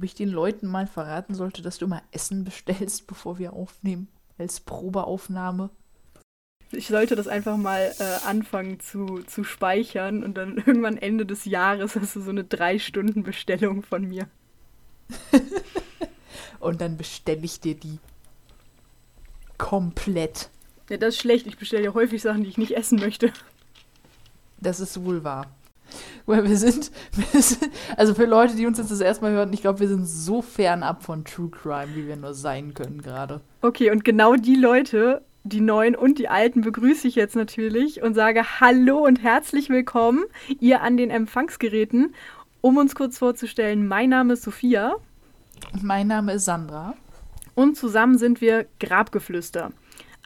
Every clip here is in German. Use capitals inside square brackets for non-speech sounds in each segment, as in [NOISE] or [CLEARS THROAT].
ob ich den Leuten mal verraten sollte, dass du mal Essen bestellst, bevor wir aufnehmen, als Probeaufnahme. Ich sollte das einfach mal äh, anfangen zu, zu speichern und dann [LAUGHS] irgendwann Ende des Jahres hast du so eine Drei-Stunden-Bestellung von mir. [LAUGHS] und dann bestelle ich dir die komplett. Ja, das ist schlecht. Ich bestelle ja häufig Sachen, die ich nicht essen möchte. Das ist wohl wahr. Weil wir sind, [LAUGHS] wir sind, also für Leute, die uns jetzt das erste Mal hören, ich glaube, wir sind so fernab von True Crime, wie wir nur sein können gerade. Okay, und genau die Leute die neuen und die alten begrüße ich jetzt natürlich und sage Hallo und herzlich willkommen, ihr an den Empfangsgeräten. Um uns kurz vorzustellen, mein Name ist Sophia. Und mein Name ist Sandra. Und zusammen sind wir Grabgeflüster.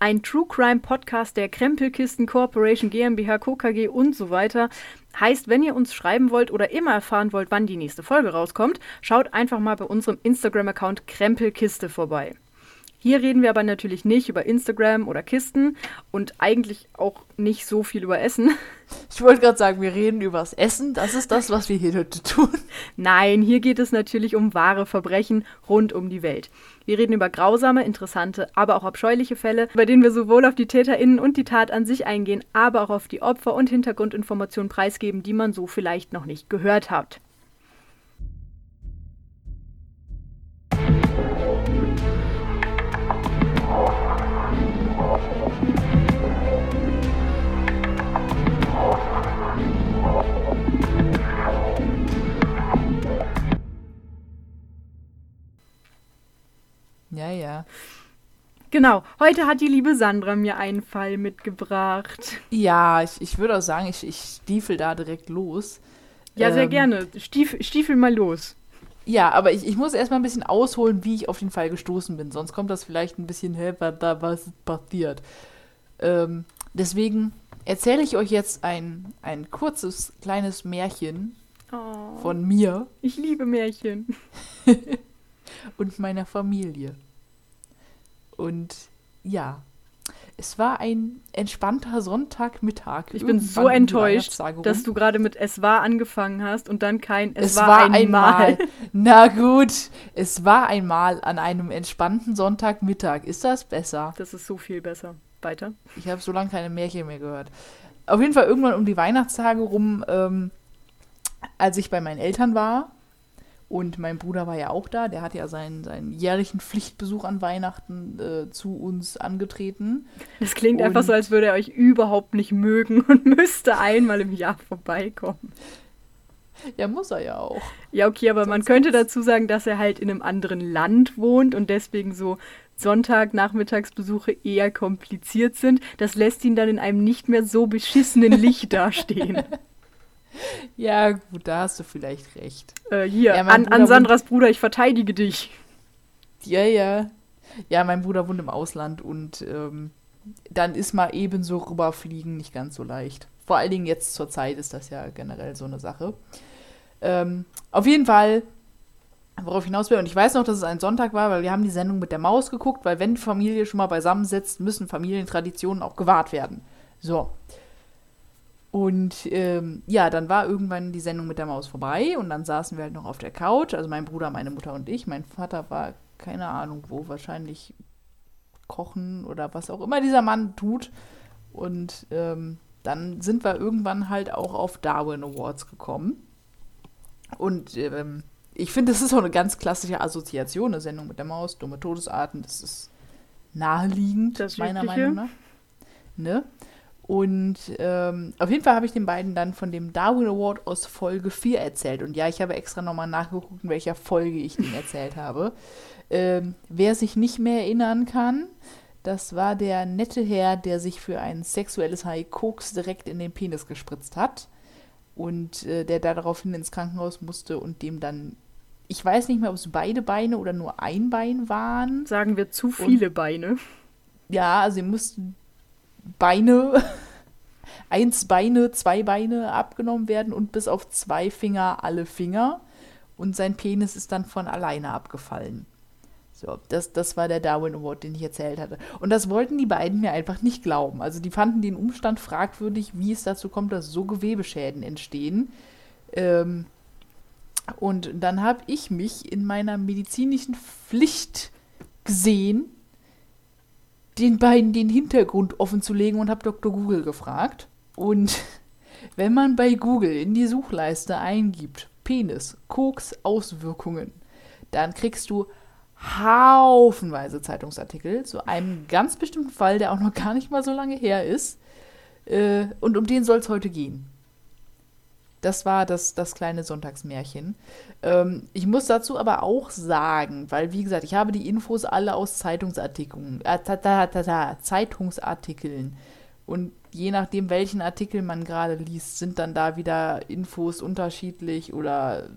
Ein True Crime Podcast der Krempelkisten Corporation GmbH, KKG und so weiter. Heißt, wenn ihr uns schreiben wollt oder immer erfahren wollt, wann die nächste Folge rauskommt, schaut einfach mal bei unserem Instagram-Account Krempelkiste vorbei. Hier reden wir aber natürlich nicht über Instagram oder Kisten und eigentlich auch nicht so viel über Essen. [LAUGHS] Ich wollte gerade sagen, wir reden über das Essen. Das ist das, was wir hier heute tun. Nein, hier geht es natürlich um wahre Verbrechen rund um die Welt. Wir reden über grausame, interessante, aber auch abscheuliche Fälle, bei denen wir sowohl auf die TäterInnen und die Tat an sich eingehen, aber auch auf die Opfer und Hintergrundinformationen preisgeben, die man so vielleicht noch nicht gehört hat. Ja, ja. Genau, heute hat die liebe Sandra mir einen Fall mitgebracht. Ja, ich, ich würde auch sagen, ich, ich stiefel da direkt los. Ja, sehr ähm, gerne. Stief, stiefel mal los. Ja, aber ich, ich muss erstmal ein bisschen ausholen, wie ich auf den Fall gestoßen bin. Sonst kommt das vielleicht ein bisschen, hä, was da was passiert. Ähm, deswegen erzähle ich euch jetzt ein, ein kurzes, kleines Märchen oh, von mir. Ich liebe Märchen. [LAUGHS] und meiner Familie. Und ja, es war ein entspannter Sonntagmittag. Ich bin so enttäuscht, dass du gerade mit Es war angefangen hast und dann kein Es, es war, war einmal. [LAUGHS] Na gut, es war einmal an einem entspannten Sonntagmittag. Ist das besser? Das ist so viel besser. Weiter. Ich habe so lange keine Märchen mehr gehört. Auf jeden Fall irgendwann um die Weihnachtstage rum, ähm, als ich bei meinen Eltern war, und mein Bruder war ja auch da, der hat ja seinen, seinen jährlichen Pflichtbesuch an Weihnachten äh, zu uns angetreten. Es klingt und einfach so, als würde er euch überhaupt nicht mögen und [LAUGHS] müsste einmal im Jahr vorbeikommen. Ja, muss er ja auch. Ja, okay, aber Sonst man könnte dazu sagen, dass er halt in einem anderen Land wohnt und deswegen so Sonntag-Nachmittagsbesuche eher kompliziert sind. Das lässt ihn dann in einem nicht mehr so beschissenen Licht dastehen. [LAUGHS] Ja, gut, da hast du vielleicht recht. Äh, hier, ja, an, an Sandras Bruder, ich verteidige dich. Ja, ja. Ja, mein Bruder wohnt im Ausland und ähm, dann ist mal ebenso rüberfliegen nicht ganz so leicht. Vor allen Dingen jetzt zur Zeit ist das ja generell so eine Sache. Ähm, auf jeden Fall, worauf ich hinaus will, und ich weiß noch, dass es ein Sonntag war, weil wir haben die Sendung mit der Maus geguckt, weil wenn die Familie schon mal beisammensitzt, müssen Familientraditionen auch gewahrt werden. So. Und ähm, ja, dann war irgendwann die Sendung mit der Maus vorbei und dann saßen wir halt noch auf der Couch, also mein Bruder, meine Mutter und ich. Mein Vater war keine Ahnung wo, wahrscheinlich kochen oder was auch immer dieser Mann tut. Und ähm, dann sind wir irgendwann halt auch auf Darwin Awards gekommen. Und ähm, ich finde, das ist auch eine ganz klassische Assoziation, eine Sendung mit der Maus, dumme Todesarten, das ist naheliegend, das meiner Meinung nach. Ne? Und ähm, auf jeden Fall habe ich den beiden dann von dem Darwin Award aus Folge 4 erzählt. Und ja, ich habe extra nochmal nachgeguckt, in welcher Folge ich den erzählt habe. Ähm, wer sich nicht mehr erinnern kann, das war der nette Herr, der sich für ein sexuelles High Koks direkt in den Penis gespritzt hat. Und äh, der da daraufhin ins Krankenhaus musste und dem dann, ich weiß nicht mehr, ob es beide Beine oder nur ein Bein waren. Sagen wir zu viele und, Beine. Ja, also sie mussten Beine, [LAUGHS] eins Beine, zwei Beine abgenommen werden und bis auf zwei Finger alle Finger. Und sein Penis ist dann von alleine abgefallen. So, das, das war der Darwin Award, den ich erzählt hatte. Und das wollten die beiden mir einfach nicht glauben. Also die fanden den Umstand fragwürdig, wie es dazu kommt, dass so Gewebeschäden entstehen. Ähm, Und dann habe ich mich in meiner medizinischen Pflicht gesehen, den beiden den Hintergrund offen zu legen und habe Dr. Google gefragt. Und [LAUGHS] wenn man bei Google in die Suchleiste eingibt, Penis, Koks, Auswirkungen, dann kriegst du haufenweise Zeitungsartikel zu einem ganz bestimmten Fall, der auch noch gar nicht mal so lange her ist. Äh, und um den soll es heute gehen. Das war das, das kleine Sonntagsmärchen. Ähm, ich muss dazu aber auch sagen, weil, wie gesagt, ich habe die Infos alle aus Zeitungsartikeln, äh, ta, ta, ta, Zeitungsartikeln. Und je nachdem, welchen Artikel man gerade liest, sind dann da wieder Infos unterschiedlich oder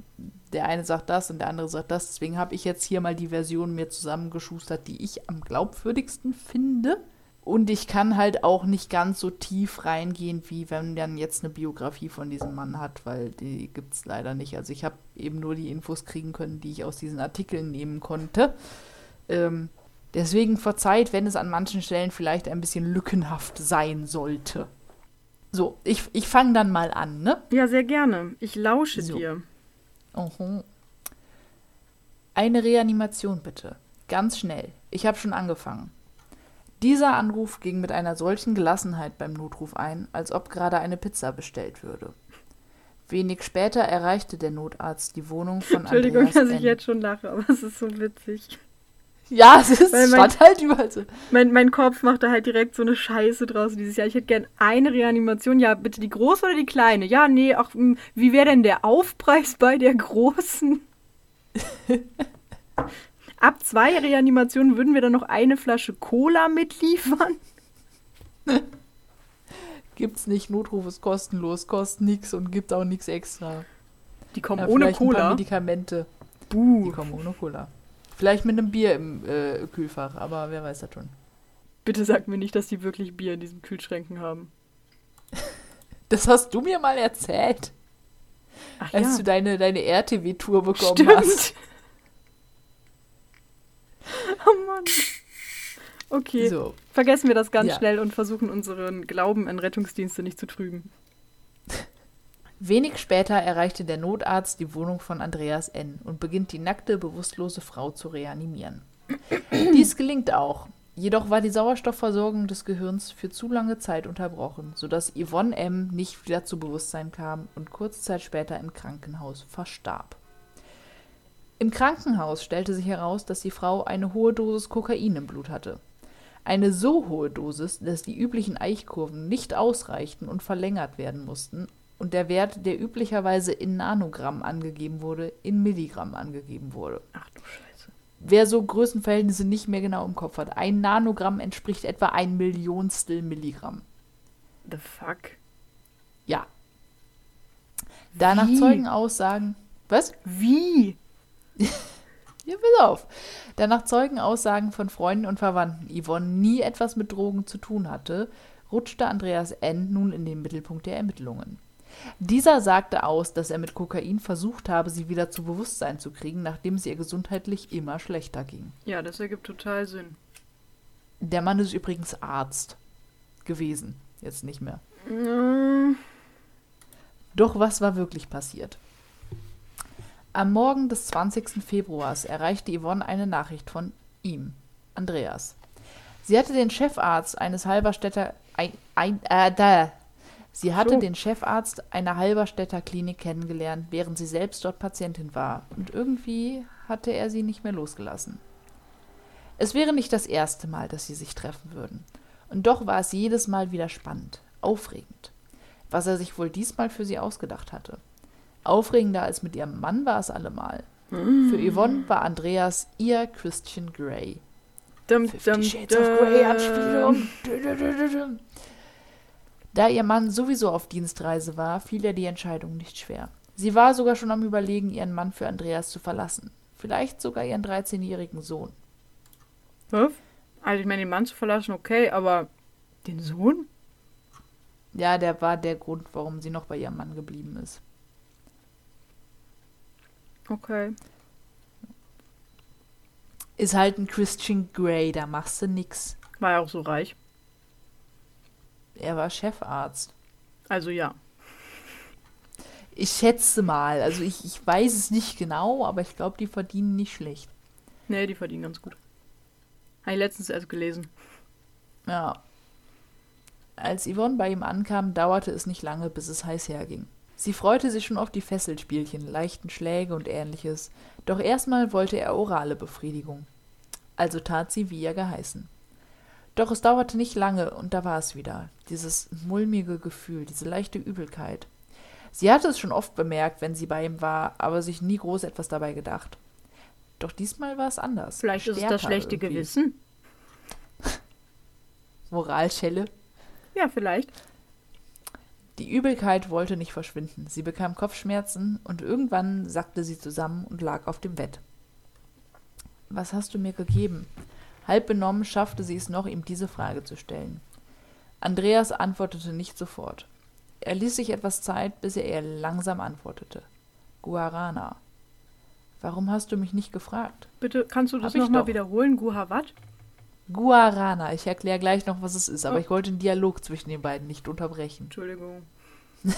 der eine sagt das und der andere sagt das. Deswegen habe ich jetzt hier mal die Version mir zusammengeschustert, die ich am glaubwürdigsten finde. Und ich kann halt auch nicht ganz so tief reingehen, wie wenn man jetzt eine Biografie von diesem Mann hat, weil die gibt es leider nicht. Also ich habe eben nur die Infos kriegen können, die ich aus diesen Artikeln nehmen konnte. Ähm, deswegen verzeiht, wenn es an manchen Stellen vielleicht ein bisschen lückenhaft sein sollte. So, ich, ich fange dann mal an, ne? Ja, sehr gerne. Ich lausche so. dir. Oho. Eine Reanimation bitte. Ganz schnell. Ich habe schon angefangen. Dieser Anruf ging mit einer solchen Gelassenheit beim Notruf ein, als ob gerade eine Pizza bestellt würde. Wenig später erreichte der Notarzt die Wohnung von Entschuldigung, Andreas dass N. ich jetzt schon lache, aber es ist so witzig. Ja, es ist, Weil mein- halt überall so. Mein, mein Kopf macht da halt direkt so eine Scheiße draus dieses Jahr. Ich hätte gern eine Reanimation. Ja, bitte die große oder die kleine? Ja, nee, ach, hm, wie wäre denn der Aufpreis bei der großen? [LAUGHS] Ab zwei Reanimationen würden wir dann noch eine Flasche Cola mitliefern. Gibt's nicht, Notruf ist kostenlos, kostet nichts und gibt auch nichts extra. Die kommen Ja, ohne vielleicht Ein paar Cola. Medikamente. Die Buh. kommen ohne Cola. Vielleicht mit einem Bier im äh, Kühlfach, aber wer weiß das schon. Bitte sag mir nicht, dass die wirklich Bier in diesen Kühlschränken haben. [LAUGHS] Das hast du mir mal erzählt, Ach als du deine, deine RTW-Tour bekommen Stimmt. hast. [LAUGHS] Oh Mann. Okay, So. vergessen wir das ganz Ja. schnell und versuchen unseren Glauben an Rettungsdienste nicht zu trüben. [LAUGHS] Wenig später erreichte der Notarzt die Wohnung von Andreas N. und beginnt die nackte, bewusstlose Frau zu reanimieren. [CLEARS THROAT] Dies gelingt auch. Jedoch war die Sauerstoffversorgung des Gehirns für zu lange Zeit unterbrochen, sodass Yvonne M. nicht wieder zu Bewusstsein kam und kurze Zeit später im Krankenhaus verstarb. Im Krankenhaus stellte sich heraus, dass die Frau eine hohe Dosis Kokain im Blut hatte. Eine so hohe Dosis, dass die üblichen Eichkurven nicht ausreichten und verlängert werden mussten und der Wert, der üblicherweise in Nanogramm angegeben wurde, in Milligramm angegeben wurde. Ach du Scheiße. Wer so Größenverhältnisse nicht mehr genau im Kopf hat, ein Nanogramm entspricht etwa ein Millionstel Milligramm. The fuck? Ja. Da nach Wie? Zeugenaussagen. Was? Wie? Ja, pass auf. Da nach Zeugenaussagen von Freunden und Verwandten Yvonne nie etwas mit Drogen zu tun hatte, rutschte Andreas N. nun in den Mittelpunkt der Ermittlungen. Dieser sagte aus, dass er mit Kokain versucht habe, sie wieder zu Bewusstsein zu kriegen, nachdem es ihr gesundheitlich immer schlechter ging. Ja, das ergibt total Sinn. Der Mann ist übrigens Arzt gewesen, jetzt nicht mehr. Mm, Doch was war wirklich passiert? Am Morgen des 20. Februars erreichte Yvonne eine Nachricht von ihm, Andreas. Sie hatte den Chefarzt eines Halberstädter ein, ein, äh, da. Sie hatte So. den Chefarzt einer Halberstädter Klinik kennengelernt, während sie selbst dort Patientin war, und irgendwie hatte er sie nicht mehr losgelassen. Es wäre nicht das erste Mal, dass sie sich treffen würden, und doch war es jedes Mal wieder spannend, aufregend was er sich wohl diesmal für sie ausgedacht hatte. Aufregender als mit ihrem Mann war es allemal. Für Yvonne war Andreas ihr Christian Grey. dum, Fifty dum, Shades of Grey dum. Anspielung. Da ihr Mann sowieso auf Dienstreise war, fiel ihr die Entscheidung nicht schwer. Sie war sogar schon am Überlegen, ihren Mann für Andreas zu verlassen. Vielleicht sogar ihren 13-jährigen Sohn. Was? Also ich meine, den Mann zu verlassen, okay, aber den Sohn? Ja, der war der Grund, warum sie noch bei ihrem Mann geblieben ist. Okay. Ist halt ein Christian Grey, da machst du nix. War er auch so reich? Er war Chefarzt. Also ja. Ich schätze mal. Also ich, ich weiß es nicht genau, aber ich glaube, die verdienen nicht schlecht. Nee, die verdienen ganz gut. Habe ich letztens erst gelesen. Ja. Als Yvonne bei ihm ankam, dauerte es nicht lange, bis es heiß herging. Sie freute sich schon auf die Fesselspielchen, leichten Schläge und ähnliches, doch erstmal wollte er orale Befriedigung. Also tat sie, wie ihr geheißen. Doch es dauerte nicht lange, und da war es wieder, dieses mulmige Gefühl, diese leichte Übelkeit. Sie hatte es schon oft bemerkt, wenn sie bei ihm war, aber sich nie groß etwas dabei gedacht. Doch diesmal war es anders. Vielleicht ist es das schlechte irgendwie. Gewissen. [LAUGHS] Moralschelle? Ja, vielleicht. Die Übelkeit wollte nicht verschwinden. Sie bekam Kopfschmerzen und irgendwann sackte sie zusammen und lag auf dem Bett. Was hast du mir gegeben? Halb benommen schaffte sie es noch, ihm diese Frage zu stellen. Andreas antwortete nicht sofort. Er ließ sich etwas Zeit, bis er ihr langsam antwortete. Guarana. Warum hast du mich nicht gefragt? Bitte, kannst du das nochmal wiederholen? Guhavat? Guarana. Ich erkläre gleich noch, was es ist, aber oh. ich wollte den Dialog zwischen den beiden nicht unterbrechen. Entschuldigung. [LAUGHS]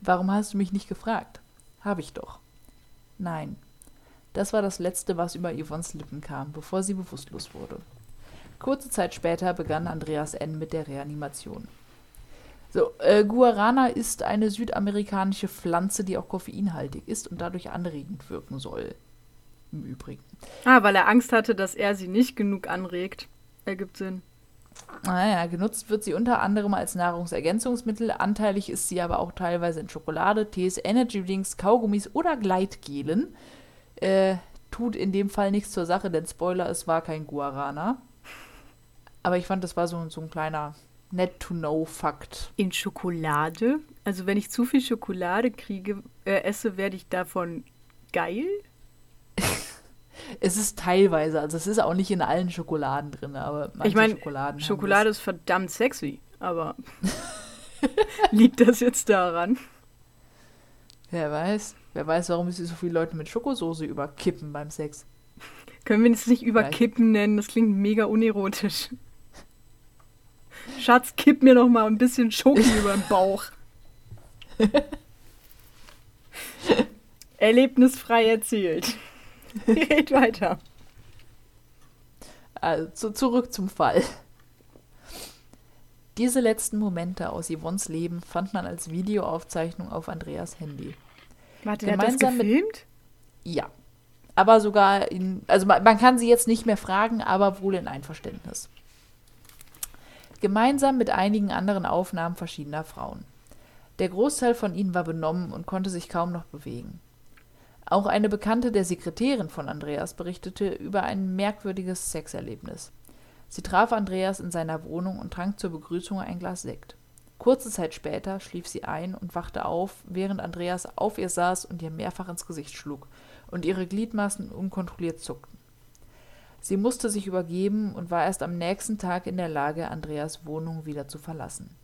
Warum hast du mich nicht gefragt? Habe ich doch. Nein. Das war das Letzte, was über Yvonnes Lippen kam, bevor sie bewusstlos wurde. Kurze Zeit später begann Andreas N. mit der Reanimation. So, äh, Guarana ist eine südamerikanische Pflanze, die auch koffeinhaltig ist und dadurch anregend wirken soll im Übrigen. Ah, weil er Angst hatte, dass er sie nicht genug anregt. Ergibt Sinn. Naja, genutzt wird sie unter anderem als Nahrungsergänzungsmittel. Anteilig ist sie aber auch teilweise in Schokolade, Tees, Energydrinks, Kaugummis oder Gleitgelen. Äh, tut in dem Fall nichts zur Sache, denn Spoiler, es war kein Guarana. Aber ich fand, das war so, so ein kleiner Net-to-Know-Fakt. In Schokolade? Also wenn ich zu viel Schokolade kriege, äh, esse, werde ich davon geil? Es ist teilweise, also es ist auch nicht in allen Schokoladen drin, aber manche ich mein, Schokoladen. Schokolade ist verdammt sexy, aber [LAUGHS] liegt das jetzt daran? Wer weiß. Wer weiß, warum sie so viele Leute mit Schokosoße überkippen beim Sex. Können wir es nicht überkippen nennen? Das klingt mega unerotisch. Schatz, kipp mir noch mal ein bisschen Schoki [LAUGHS] über den Bauch. Erlebnisfrei erzählt. [LAUGHS] Red weiter. Also zurück zum Fall. Diese letzten Momente aus Yvonnes Leben fand man als Videoaufzeichnung auf Andreas Handy. Warte, der hat das gefilmt? Mit, ja. Aber sogar in, also man, man kann sie jetzt nicht mehr fragen, aber wohl in Einverständnis. Gemeinsam mit einigen anderen Aufnahmen verschiedener Frauen. Der Großteil von ihnen war benommen und konnte sich kaum noch bewegen. Auch eine Bekannte der Sekretärin von Andreas berichtete über ein merkwürdiges Sexerlebnis. Sie traf Andreas in seiner Wohnung und trank zur Begrüßung ein Glas Sekt. Kurze Zeit später schlief sie ein und wachte auf, während Andreas auf ihr saß und ihr mehrfach ins Gesicht schlug und ihre Gliedmaßen unkontrolliert zuckten. Sie musste sich übergeben und war erst am nächsten Tag in der Lage, Andreas Wohnung wieder zu verlassen.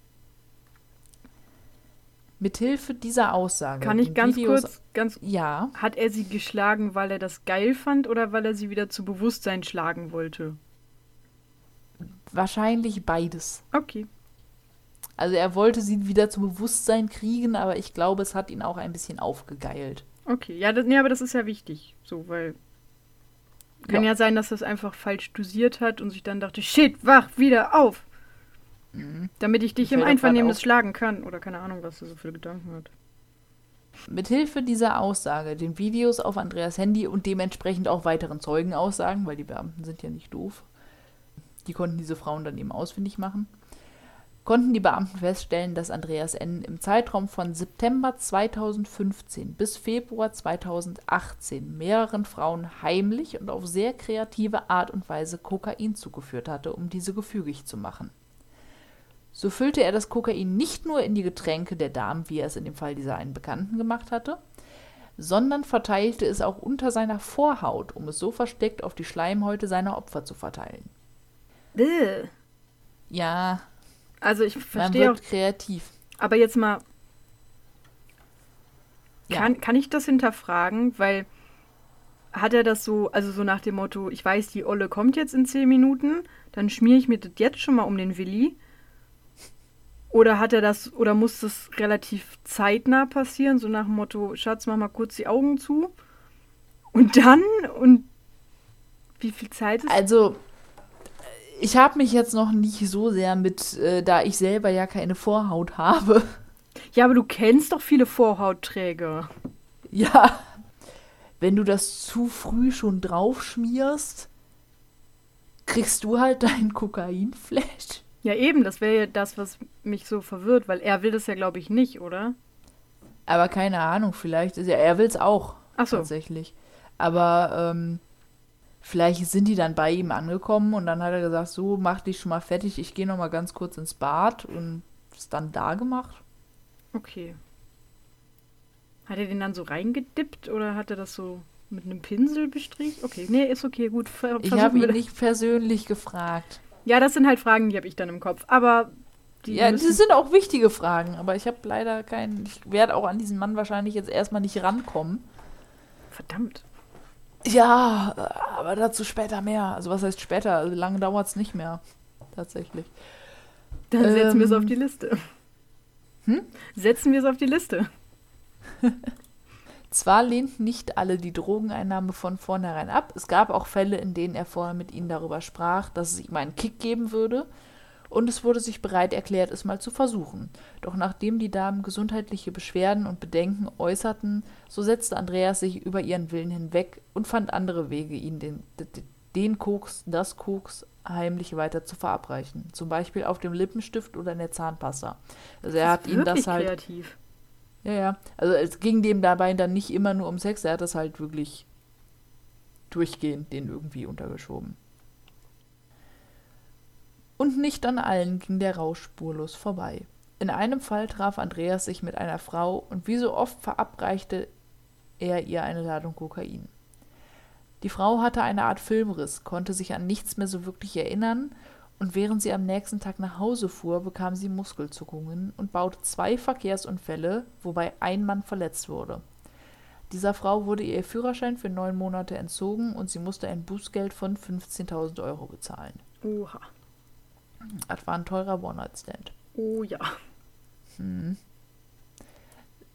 Mithilfe dieser Aussage. Kann ich ganz Videos, kurz, ganz. Ja. Hat er sie geschlagen, weil er das geil fand oder weil er sie wieder zu Bewusstsein schlagen wollte? Wahrscheinlich beides. Okay. Also er wollte sie wieder zu Bewusstsein kriegen, aber ich glaube, es hat ihn auch ein bisschen aufgegeilt. Okay, ja, das, nee, aber das ist ja wichtig, so, weil kann ja. ja sein, dass er es einfach falsch dosiert hat und sich dann dachte, shit, wach wieder auf. Mhm. Damit ich dich im Einvernehmen schlagen kann. Oder keine Ahnung, was er so für Gedanken hat. Mithilfe dieser Aussage, den Videos auf Andreas Handy und dementsprechend auch weiteren Zeugenaussagen, weil die Beamten sind ja nicht doof, die konnten diese Frauen dann eben ausfindig machen, konnten die Beamten feststellen, dass Andreas N. im Zeitraum von September 2015 bis Februar 2018 mehreren Frauen heimlich und auf sehr kreative Art und Weise Kokain zugeführt hatte, um diese gefügig zu machen. So füllte er das Kokain nicht nur in die Getränke der Damen, wie er es in dem Fall dieser einen Bekannten gemacht hatte, sondern verteilte es auch unter seiner Vorhaut, um es so versteckt auf die Schleimhäute seiner Opfer zu verteilen. Bäh. Ja. Also ich verstehe man wird auch, kreativ. Aber jetzt mal, kann, ja. kann ich das hinterfragen? Weil hat er das so, also so nach dem Motto, ich weiß, die Olle kommt jetzt in zehn Minuten, dann schmiere ich mir das jetzt schon mal um den Willi Oder hat er das, oder muss das relativ zeitnah passieren, so nach dem Motto, Schatz, mach mal kurz die Augen zu. Und dann, und wie viel Zeit ist Also, ich habe mich jetzt noch nicht so sehr mit, äh, da ich selber ja keine Vorhaut habe. [LAUGHS] Ja, aber du kennst doch viele Vorhautträger. Ja, wenn du das zu früh schon drauf schmierst, kriegst du halt deinen Kokainflash. Ja, eben, das wäre ja das, was mich so verwirrt, weil er will das ja, glaube ich, nicht, oder? Aber keine Ahnung, vielleicht ist er, er will es auch. Ach so. Tatsächlich. Aber ähm, vielleicht sind die dann bei ihm angekommen und dann hat er gesagt, so, mach dich schon mal fertig, ich gehe noch mal ganz kurz ins Bad und ist dann da gemacht. Okay. Hat er den dann so reingedippt oder hat er das so mit einem Pinsel bestrichen? Okay, nee, ist okay, gut. Ver Ich habe ihn nicht persönlich gefragt. Ja, das sind halt Fragen, die habe ich dann im Kopf. Aber die Ja, das sind auch wichtige Fragen, aber ich habe leider keinen. Ich werde auch an diesen Mann wahrscheinlich jetzt erstmal nicht rankommen. verdammt. Ja, aber dazu später mehr. Also was heißt später? Also lange dauert es nicht mehr. Tatsächlich. Dann setzen wir es Ähm. auf die Liste. Hm? Setzen wir es auf die Liste. [LAUGHS] Zwar lehnten nicht alle die Drogeneinnahme von vornherein ab, es gab auch Fälle, in denen er vorher mit ihnen darüber sprach, dass es ihm einen Kick geben würde, und es wurde sich bereit erklärt, es mal zu versuchen. Doch nachdem die Damen gesundheitliche Beschwerden und Bedenken äußerten, so setzte Andreas sich über ihren Willen hinweg und fand andere Wege, ihnen den, den, Koks, das Koks heimlich weiter zu verabreichen. Zum Beispiel auf dem Lippenstift oder in der Zahnpasta. Also er hat ihnen das halt kreativ. Ja, ja. Also es ging dem dabei dann nicht immer nur um Sex, er hat das halt wirklich durchgehend den irgendwie untergeschoben. Und nicht an allen ging der Rausch spurlos vorbei. In einem Fall traf Andreas sich mit einer Frau und wie so oft verabreichte er ihr eine Ladung Kokain. Die Frau hatte eine Art Filmriss, konnte sich an nichts mehr so wirklich erinnern und während sie am nächsten Tag nach Hause fuhr, bekam sie Muskelzuckungen und baute zwei Verkehrsunfälle, wobei ein Mann verletzt wurde. Dieser Frau wurde ihr Führerschein für neun Monate entzogen und sie musste ein Bußgeld von 15.000 Euro bezahlen. Oha. Das war ein teurer One-Night-Stand. Oh ja.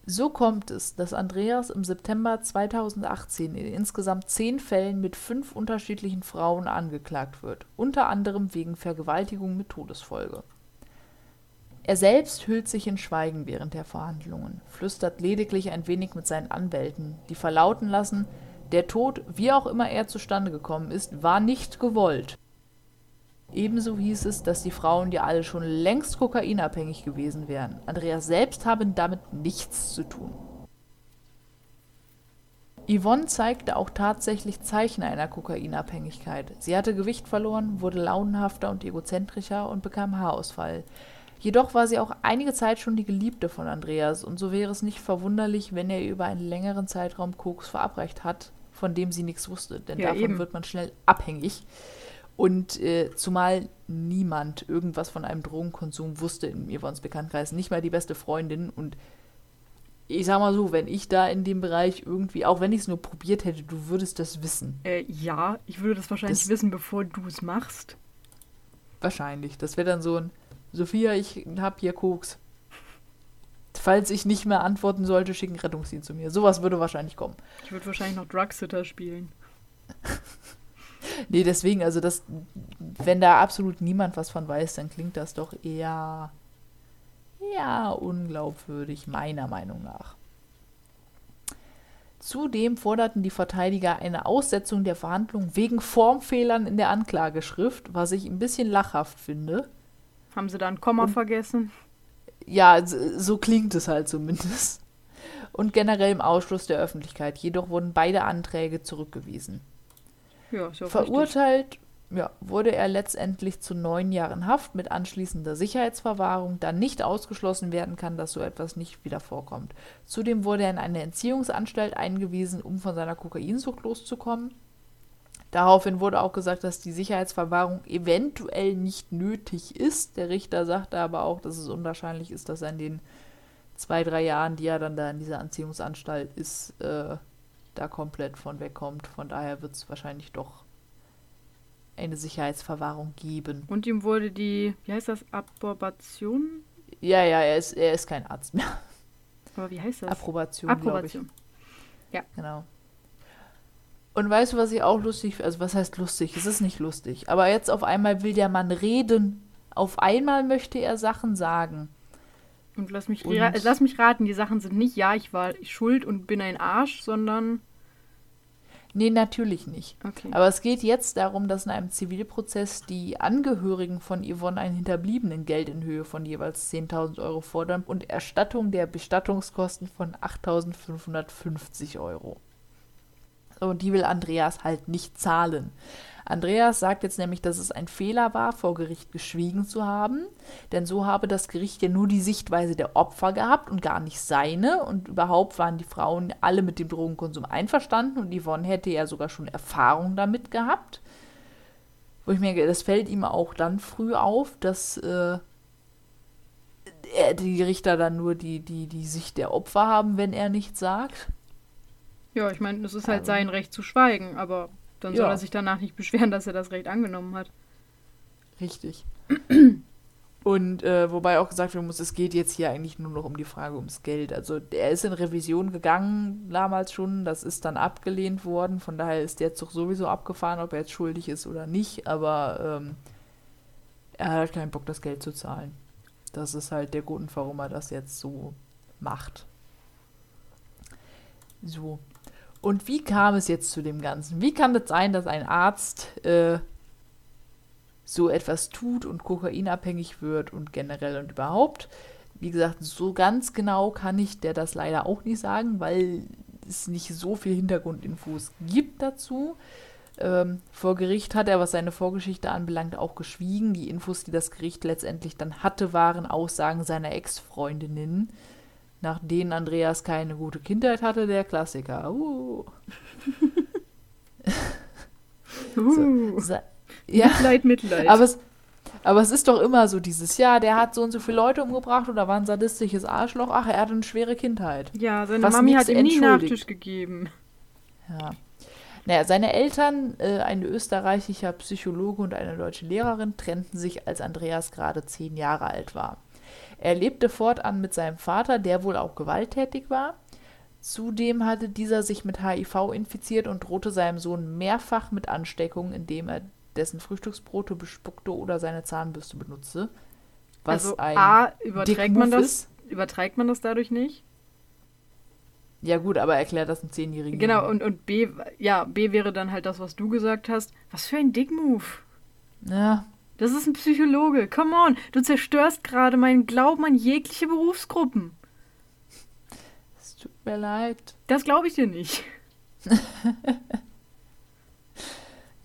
So kommt es, dass Andreas im September 2018 in insgesamt zehn Fällen mit fünf unterschiedlichen Frauen angeklagt wird, unter anderem wegen Vergewaltigung mit Todesfolge. Er selbst hüllt sich in Schweigen während der Verhandlungen, flüstert lediglich ein wenig mit seinen Anwälten, die verlauten lassen, der Tod, wie auch immer er zustande gekommen ist, war nicht gewollt. Ebenso hieß es, dass die Frauen ja alle schon längst kokainabhängig gewesen wären. Andreas selbst habe damit nichts zu tun. Yvonne zeigte auch tatsächlich Zeichen einer Kokainabhängigkeit. Sie hatte Gewicht verloren, wurde launenhafter und egozentrischer und bekam Haarausfall. Jedoch war sie auch einige Zeit schon die Geliebte von Andreas und so wäre es nicht verwunderlich, wenn er ihr über einen längeren Zeitraum Koks verabreicht hat, von dem sie nichts wusste, denn Ja, davon eben. wird man schnell abhängig. Und äh, zumal niemand irgendwas von einem Drogenkonsum wusste in Yvonnes Bekanntkreis, nicht mal die beste Freundin. Und ich sag mal so, wenn ich da in dem Bereich irgendwie, auch wenn ich es nur probiert hätte, du würdest das wissen. Äh, ja, ich würde das wahrscheinlich Das- wissen, bevor du es machst. Wahrscheinlich. Das wäre dann so ein, Sophia, ich hab hier Koks. Falls ich nicht mehr antworten sollte, schicken Rettungsdienst zu mir. Sowas würde wahrscheinlich kommen. Ich würde wahrscheinlich noch Drugsitter spielen. [LAUGHS] Nee, deswegen, also das, wenn da absolut niemand was von weiß, dann klingt das doch eher, ja, unglaubwürdig, meiner Meinung nach. Zudem forderten die Verteidiger eine Aussetzung der Verhandlung wegen Formfehlern in der Anklageschrift, was ich ein bisschen lachhaft finde. Haben sie da ein Komma Und- vergessen? Ja, so klingt es halt zumindest. Und generell im Ausschluss der Öffentlichkeit. Jedoch wurden beide Anträge zurückgewiesen. Ja, ist. Verurteilt ja, wurde er letztendlich zu neun Jahren Haft mit anschließender Sicherheitsverwahrung, da nicht ausgeschlossen werden kann, dass so etwas nicht wieder vorkommt. Zudem wurde er in eine Entziehungsanstalt eingewiesen, um von seiner Kokainsucht loszukommen. Daraufhin wurde auch gesagt, dass die Sicherheitsverwahrung eventuell nicht nötig ist. Der Richter sagte aber auch, dass es unwahrscheinlich ist, dass er in den zwei, drei Jahren, die er dann da in dieser Anziehungsanstalt ist, äh, da komplett von wegkommt. Von daher wird es wahrscheinlich doch eine Sicherheitsverwahrung geben. Und ihm wurde die, wie heißt das, Approbation? Ja, ja, er ist, er ist kein Arzt mehr. Aber wie heißt das? Approbation, Approbation. Ich. Genau. Und weißt du, was ich auch lustig, also was heißt lustig? Es ist nicht lustig. Aber jetzt auf einmal will der Mann reden. Auf einmal möchte er Sachen sagen. Und lass mich, und lass mich raten, die Sachen sind nicht, ja, ich war schuld und bin ein Arsch, sondern. Nee, natürlich nicht. Okay. Aber es geht jetzt darum, dass in einem Zivilprozess die Angehörigen von Yvonne ein hinterbliebenen Geld in Höhe von jeweils 10.000 Euro fordern und Erstattung der Bestattungskosten von 8.550 Euro. Und die will Andreas halt nicht zahlen. Andreas sagt jetzt nämlich, dass es ein Fehler war, vor Gericht geschwiegen zu haben, denn so habe das Gericht ja nur die Sichtweise der Opfer gehabt und gar nicht seine und überhaupt waren die Frauen alle mit dem Drogenkonsum einverstanden und Yvonne hätte ja sogar schon Erfahrung damit gehabt. Wo ich mir, das fällt ihm auch dann früh auf, dass äh, die Richter dann nur die, die, die Sicht der Opfer haben, wenn er nichts sagt. Ja, ich meine, es ist halt also, sein Recht zu schweigen, aber dann soll er sich danach nicht beschweren, dass er das Recht angenommen hat. Richtig. Und äh, wobei auch gesagt werden muss, es geht jetzt hier eigentlich nur noch um die Frage ums Geld. Also er ist in Revision gegangen damals schon, das ist dann abgelehnt worden, von daher ist der Zug sowieso abgefahren, ob er jetzt schuldig ist oder nicht, aber ähm, er hat keinen Bock, das Geld zu zahlen. Das ist halt der Grund, warum er das jetzt so macht. So, und wie kam es jetzt zu dem Ganzen? Wie kann es sein, dass ein Arzt äh, so etwas tut und kokainabhängig wird und generell und überhaupt? Wie gesagt, so ganz genau kann ich der das leider auch nicht sagen, weil es nicht so viel Hintergrundinfos gibt dazu. Ähm, vor Gericht hat er, was seine Vorgeschichte anbelangt, auch geschwiegen. Die Infos, die das Gericht letztendlich dann hatte, waren Aussagen seiner Ex-Freundinnen nach denen Andreas keine gute Kindheit hatte, der Klassiker. Uh. [LAUGHS] uh. So, ja. Mitleid, Mitleid. Aber es, aber es ist doch immer so dieses, ja, der hat so und so viele Leute umgebracht oder war ein sadistisches Arschloch. Ach, er hatte eine schwere Kindheit. Ja, seine Was Mami hat ihm nie Nachtisch gegeben. Ja. Naja, seine Eltern, äh, ein österreichischer Psychologe und eine deutsche Lehrerin, trennten sich, als Andreas gerade zehn Jahre alt war. Er lebte fortan mit seinem Vater, der wohl auch gewalttätig war. Zudem hatte dieser sich mit HIV infiziert und drohte seinem Sohn mehrfach mit Ansteckung, indem er dessen Frühstücksbrote bespuckte oder seine Zahnbürste benutzte. Was also ein A, überträgt man das, ist. überträgt man das dadurch nicht? Ja gut, aber erklärt das einem Zehnjährigen. Genau, und, und B, ja, B wäre dann halt das, was du gesagt hast. Was für ein Dickmove. Ja, das ist ein Psychologe. Come on, du zerstörst gerade meinen Glauben an jegliche Berufsgruppen. Es tut mir leid. Das glaube ich dir nicht. [LAUGHS]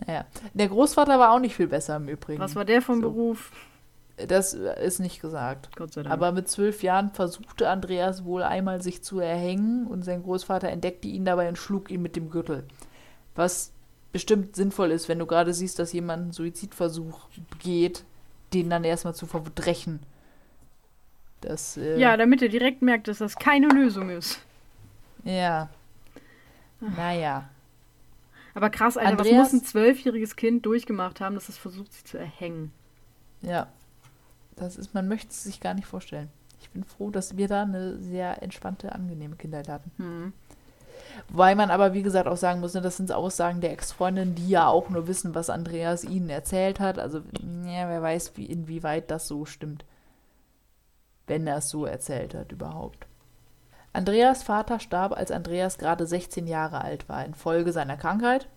naja, der Großvater war auch nicht viel besser im Übrigen. Was war der vom so. Beruf? Das ist nicht gesagt. Gott sei Dank. Aber mit zwölf Jahren versuchte Andreas wohl einmal sich zu erhängen und sein Großvater entdeckte ihn dabei und schlug ihn mit dem Gürtel. Was bestimmt sinnvoll ist, wenn du gerade siehst, dass jemand einen Suizidversuch begeht, den dann erstmal zu verdrechen. Das, äh, ja, damit er direkt merkt, dass das keine Lösung ist. Ja. Naja. Aber krass, Alter, Andreas, was muss ein zwölfjähriges Kind durchgemacht haben, dass es versucht, sich zu erhängen? Ja. Das ist, man möchte es sich gar nicht vorstellen. Ich bin froh, dass wir da eine sehr entspannte, angenehme Kindheit hatten. Hm. Wobei man aber, wie gesagt, auch sagen muss, ne, das sind Aussagen der Ex-Freundin, die ja auch nur wissen, was Andreas ihnen erzählt hat. Also, ja, wer weiß, wie, inwieweit das so stimmt. Wenn er es so erzählt hat, überhaupt. Andreas Vater starb, als Andreas gerade 16 Jahre alt war, infolge seiner Krankheit.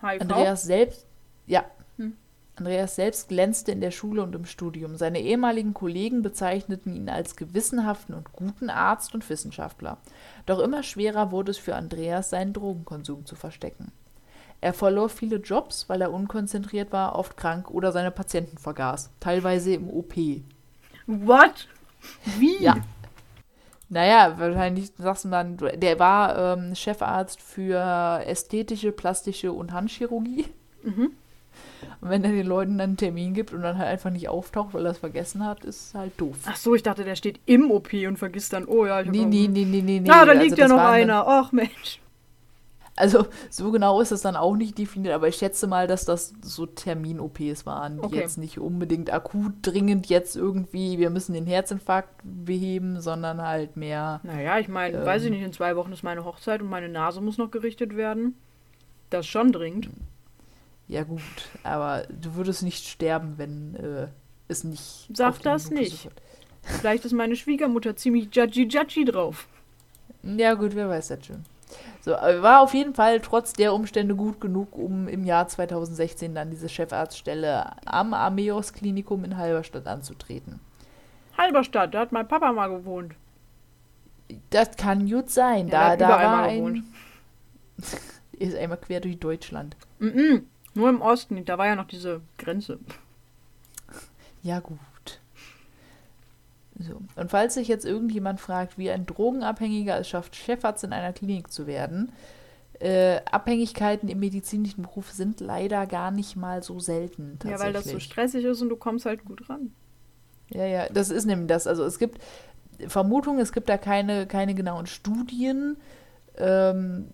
HIV? Andreas selbst, ja, Andreas selbst glänzte in der Schule und im Studium. Seine ehemaligen Kollegen bezeichneten ihn als gewissenhaften und guten Arzt und Wissenschaftler. Doch immer schwerer wurde es für Andreas, seinen Drogenkonsum zu verstecken. Er verlor viele Jobs, weil er unkonzentriert war, oft krank oder seine Patienten vergaß, teilweise im OP. What? Wie? Ja. Naja, wahrscheinlich sagst du dann, der war ähm, Chefarzt für ästhetische, plastische und Handchirurgie. Mhm. Und wenn er den Leuten dann einen Termin gibt und dann halt einfach nicht auftaucht, weil er es vergessen hat, ist halt doof. Ach so, ich dachte, der steht im OP und vergisst dann, oh ja, ich Nee, nee, nee, nee, nee. Ah, da liegt also, ja noch einer. Ach, Mensch. Also so genau ist es dann auch nicht definiert, aber ich schätze mal, dass das so Termin-OPs waren, die Okay. jetzt nicht unbedingt akut dringend jetzt irgendwie, wir müssen den Herzinfarkt beheben, sondern halt mehr, Naja, ich meine, Ähm. weiß ich nicht, in zwei Wochen ist meine Hochzeit und meine Nase muss noch gerichtet werden. Das ist schon dringend. Ja gut, aber du würdest nicht sterben, wenn äh, es nicht. Sag das Minute nicht. Vielleicht ist meine Schwiegermutter ziemlich judgy judgy drauf. Ja gut, wer weiß das schon. So, war auf jeden Fall trotz der Umstände gut genug, um im Jahr 2016 dann diese Chefarztstelle am Ameos Klinikum in Halberstadt anzutreten. Halberstadt, da hat mein Papa mal gewohnt. Das kann gut sein. Ja, da hat da war mal ein. gewohnt. [LAUGHS] Ist einmal quer durch Deutschland. Mhm. Nur im Osten, da war ja noch diese Grenze. Ja, gut. So. Und falls sich jetzt irgendjemand fragt, wie ein Drogenabhängiger es schafft, Chefarzt in einer Klinik zu werden, äh, Abhängigkeiten im medizinischen Beruf sind leider gar nicht mal so selten. Ja, weil das so stressig ist und du kommst halt gut ran. Ja, ja, das ist nämlich das. Also es gibt Vermutungen, es gibt da keine, keine genauen Studien. Ähm,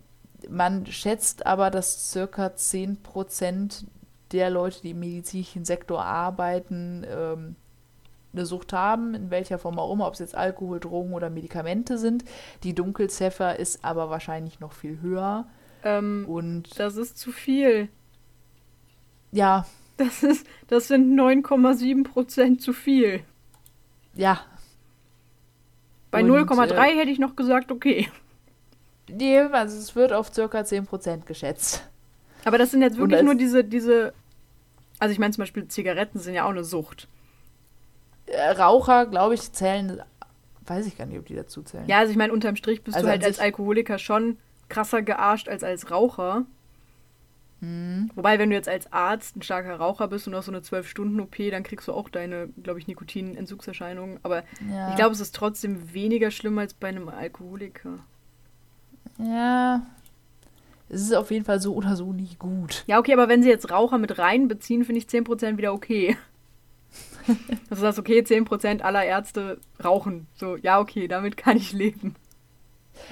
man schätzt aber, dass circa 10% der Leute, die im medizinischen Sektor arbeiten, ähm, eine Sucht haben, in welcher Form auch immer, ob es jetzt Alkohol, Drogen oder Medikamente sind. Die Dunkelziffer ist aber wahrscheinlich noch viel höher. Ähm, Und das ist zu viel. ja, Das ist, das sind 9,7 Prozent zu viel. ja, Bei Und, 0,3 äh, hätte ich noch gesagt, okay. Nee, also es wird auf circa 10% geschätzt. Aber das sind jetzt wirklich nur diese, diese. Also ich meine zum Beispiel Zigaretten sind ja auch eine Sucht. Äh, Raucher, glaube ich, zählen, weiß ich gar nicht, ob die dazu zählen. Ja, also ich meine, unterm Strich bist Also du halt als Alkoholiker schon krasser gearscht als als Raucher. Hm. Wobei, wenn du jetzt als Arzt ein starker Raucher bist und hast so eine 12-Stunden-OP, dann kriegst du auch deine, glaube ich, Nikotinentzugserscheinungen. Aber Ja. ich glaube, es ist trotzdem weniger schlimm als bei einem Alkoholiker. Ja. Es ist auf jeden Fall so oder so nicht gut. Ja, okay, aber wenn sie jetzt Raucher mit reinbeziehen, finde ich 10% wieder okay. Also du sagst, okay, 10% aller Ärzte rauchen. So, ja, okay, damit kann ich leben.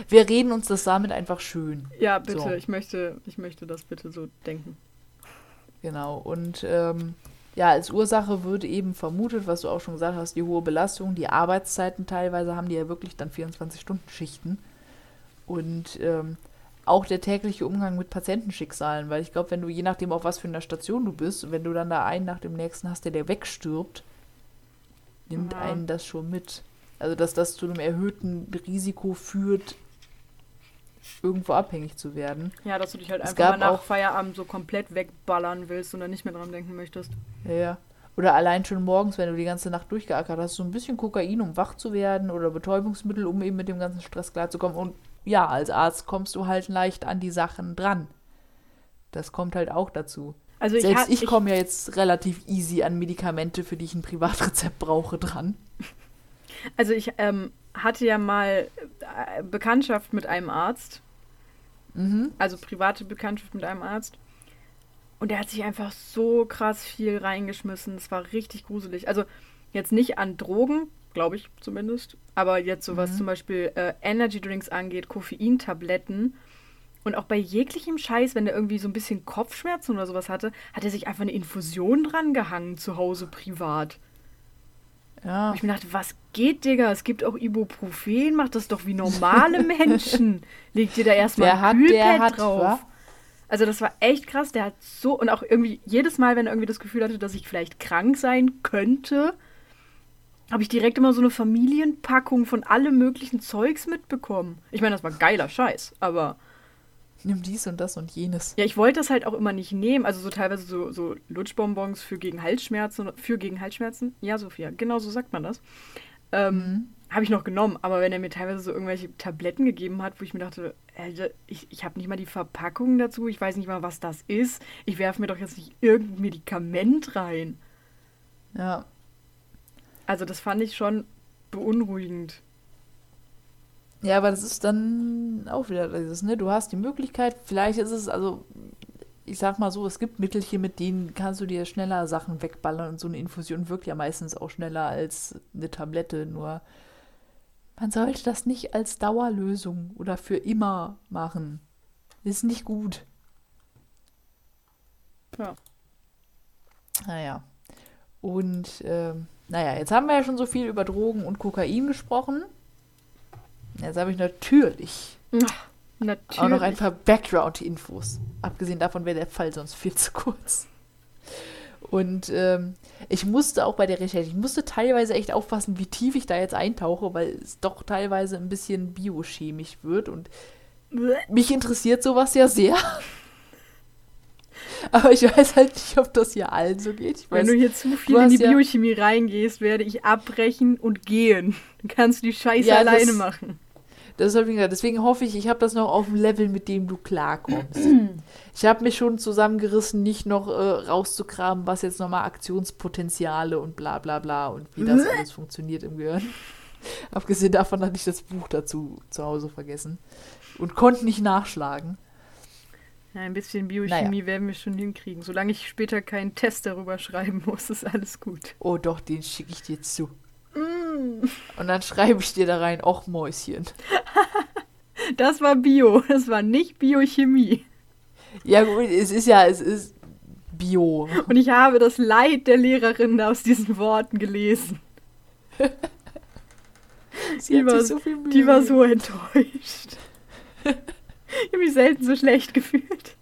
Wir reden uns das damit einfach schön. Ja, bitte, So. ich, möchte, ich möchte das bitte so denken. Genau. Und ähm, ja, als Ursache wird eben vermutet, was du auch schon gesagt hast, die hohe Belastung, die Arbeitszeiten teilweise haben die ja wirklich dann 24-Stunden-Schichten. Und ähm, auch der tägliche Umgang mit Patientenschicksalen, weil ich glaube, wenn du je nachdem auf was für einer Station du bist, wenn du dann da einen nach dem nächsten hast, der der wegstirbt, nimmt Ja. einen das schon mit. Also dass das zu einem erhöhten Risiko führt, irgendwo abhängig zu werden. Ja, dass du dich halt Es einfach mal nach auch- Feierabend so komplett wegballern willst und dann nicht mehr dran denken möchtest. Ja, ja. Oder allein schon morgens, wenn du die ganze Nacht durchgeackert hast, so ein bisschen Kokain, um wach zu werden oder Betäubungsmittel, um eben mit dem ganzen Stress klarzukommen. Und ja, als Arzt kommst du halt leicht an die Sachen dran. Das kommt halt auch dazu. Also ich, Selbst ha- ich komme ja jetzt relativ easy an Medikamente, für die ich ein Privatrezept brauche, dran. Also ich ähm, hatte ja mal äh, Bekanntschaft mit einem Arzt, Mhm. also private Bekanntschaft mit einem Arzt. Und der hat sich einfach so krass viel reingeschmissen. Es war richtig gruselig. Also jetzt nicht an Drogen, glaube ich zumindest, aber jetzt so was Mhm. zum Beispiel äh, Energy Drinks angeht, Koffeintabletten. Und auch bei jeglichem Scheiß, wenn der irgendwie so ein bisschen Kopfschmerzen oder sowas hatte, hat er sich einfach eine Infusion dran gehangen zu Hause privat. Ja. Wo ich mir dachte, was geht, Digga? Es gibt auch Ibuprofen, macht das doch wie normale [LAUGHS] Menschen. Legt dir da erstmal Wer ein hat, Kühlpad der hat, drauf. wa? Also das war echt krass. Der hat so und auch irgendwie jedes Mal, wenn er irgendwie das Gefühl hatte, dass ich vielleicht krank sein könnte, habe ich direkt immer so eine Familienpackung von allem möglichen Zeugs mitbekommen. Ich meine, das war geiler Scheiß, aber Nimm dies und das und jenes. ja, ich wollte das halt auch immer nicht nehmen. Also so teilweise so, so Lutschbonbons für gegen Halsschmerzen, für gegen Halsschmerzen. Ja, Sophia, genau so sagt man das. Ähm, Mhm. Habe ich noch genommen, aber wenn er mir teilweise so irgendwelche Tabletten gegeben hat, wo ich mir dachte, Alter, ich, ich habe nicht mal die Verpackung dazu, ich weiß nicht mal, was das ist. Ich werfe mir doch jetzt nicht irgendein Medikament rein. Ja. Also das fand ich schon beunruhigend. Ja, aber das ist dann auch wieder dieses, ne? Du hast die Möglichkeit, vielleicht ist es, also, ich sag mal so, es gibt Mittelchen, mit denen kannst du dir schneller Sachen wegballern und so eine Infusion wirkt ja meistens auch schneller als eine Tablette, nur man sollte das nicht als Dauerlösung oder für immer machen. Ist nicht gut. Ja. Naja. Und ähm, naja, jetzt haben wir ja schon so viel über Drogen und Kokain gesprochen. Jetzt habe ich natürlich Natürlich. auch noch ein paar Background-Infos. Abgesehen davon wäre der Fall sonst viel zu kurz. Und ähm, ich musste auch bei der Recherche, ich musste teilweise echt aufpassen, wie tief ich da jetzt eintauche, weil es doch teilweise ein bisschen biochemisch wird. Und mich interessiert sowas ja sehr. Aber ich weiß halt nicht, ob das hier allen so geht. Ich weiß, Wenn du hier zu viel in die hast ja- Biochemie reingehst, werde ich abbrechen und gehen. Dann kannst du die Scheiße Ja, das- alleine machen. Das hab ich gesagt. Deswegen hoffe ich, ich habe das noch auf dem Level, mit dem du klarkommst. [CLEARS THROAT] ich habe mich schon zusammengerissen, nicht noch äh, rauszukramen, was jetzt nochmal Aktionspotenziale und bla bla bla und wie das alles funktioniert im Gehirn. [LAUGHS] Abgesehen davon hatte ich das Buch dazu zu Hause vergessen und konnte nicht nachschlagen. Ja, ein bisschen Biochemie werden wir schon hinkriegen. Solange ich später keinen Test darüber schreiben muss, ist alles gut. Oh doch, den schicke ich dir zu. Und dann schreibe ich dir da rein, och Mäuschen. [LAUGHS] Das war Bio, das war nicht Biochemie. Ja gut, es ist ja, es ist Bio. Und ich habe das Leid der Lehrerin aus diesen Worten gelesen. [LAUGHS] Sie Die war- so Die war so enttäuscht. [LAUGHS] Ich habe mich selten so schlecht gefühlt.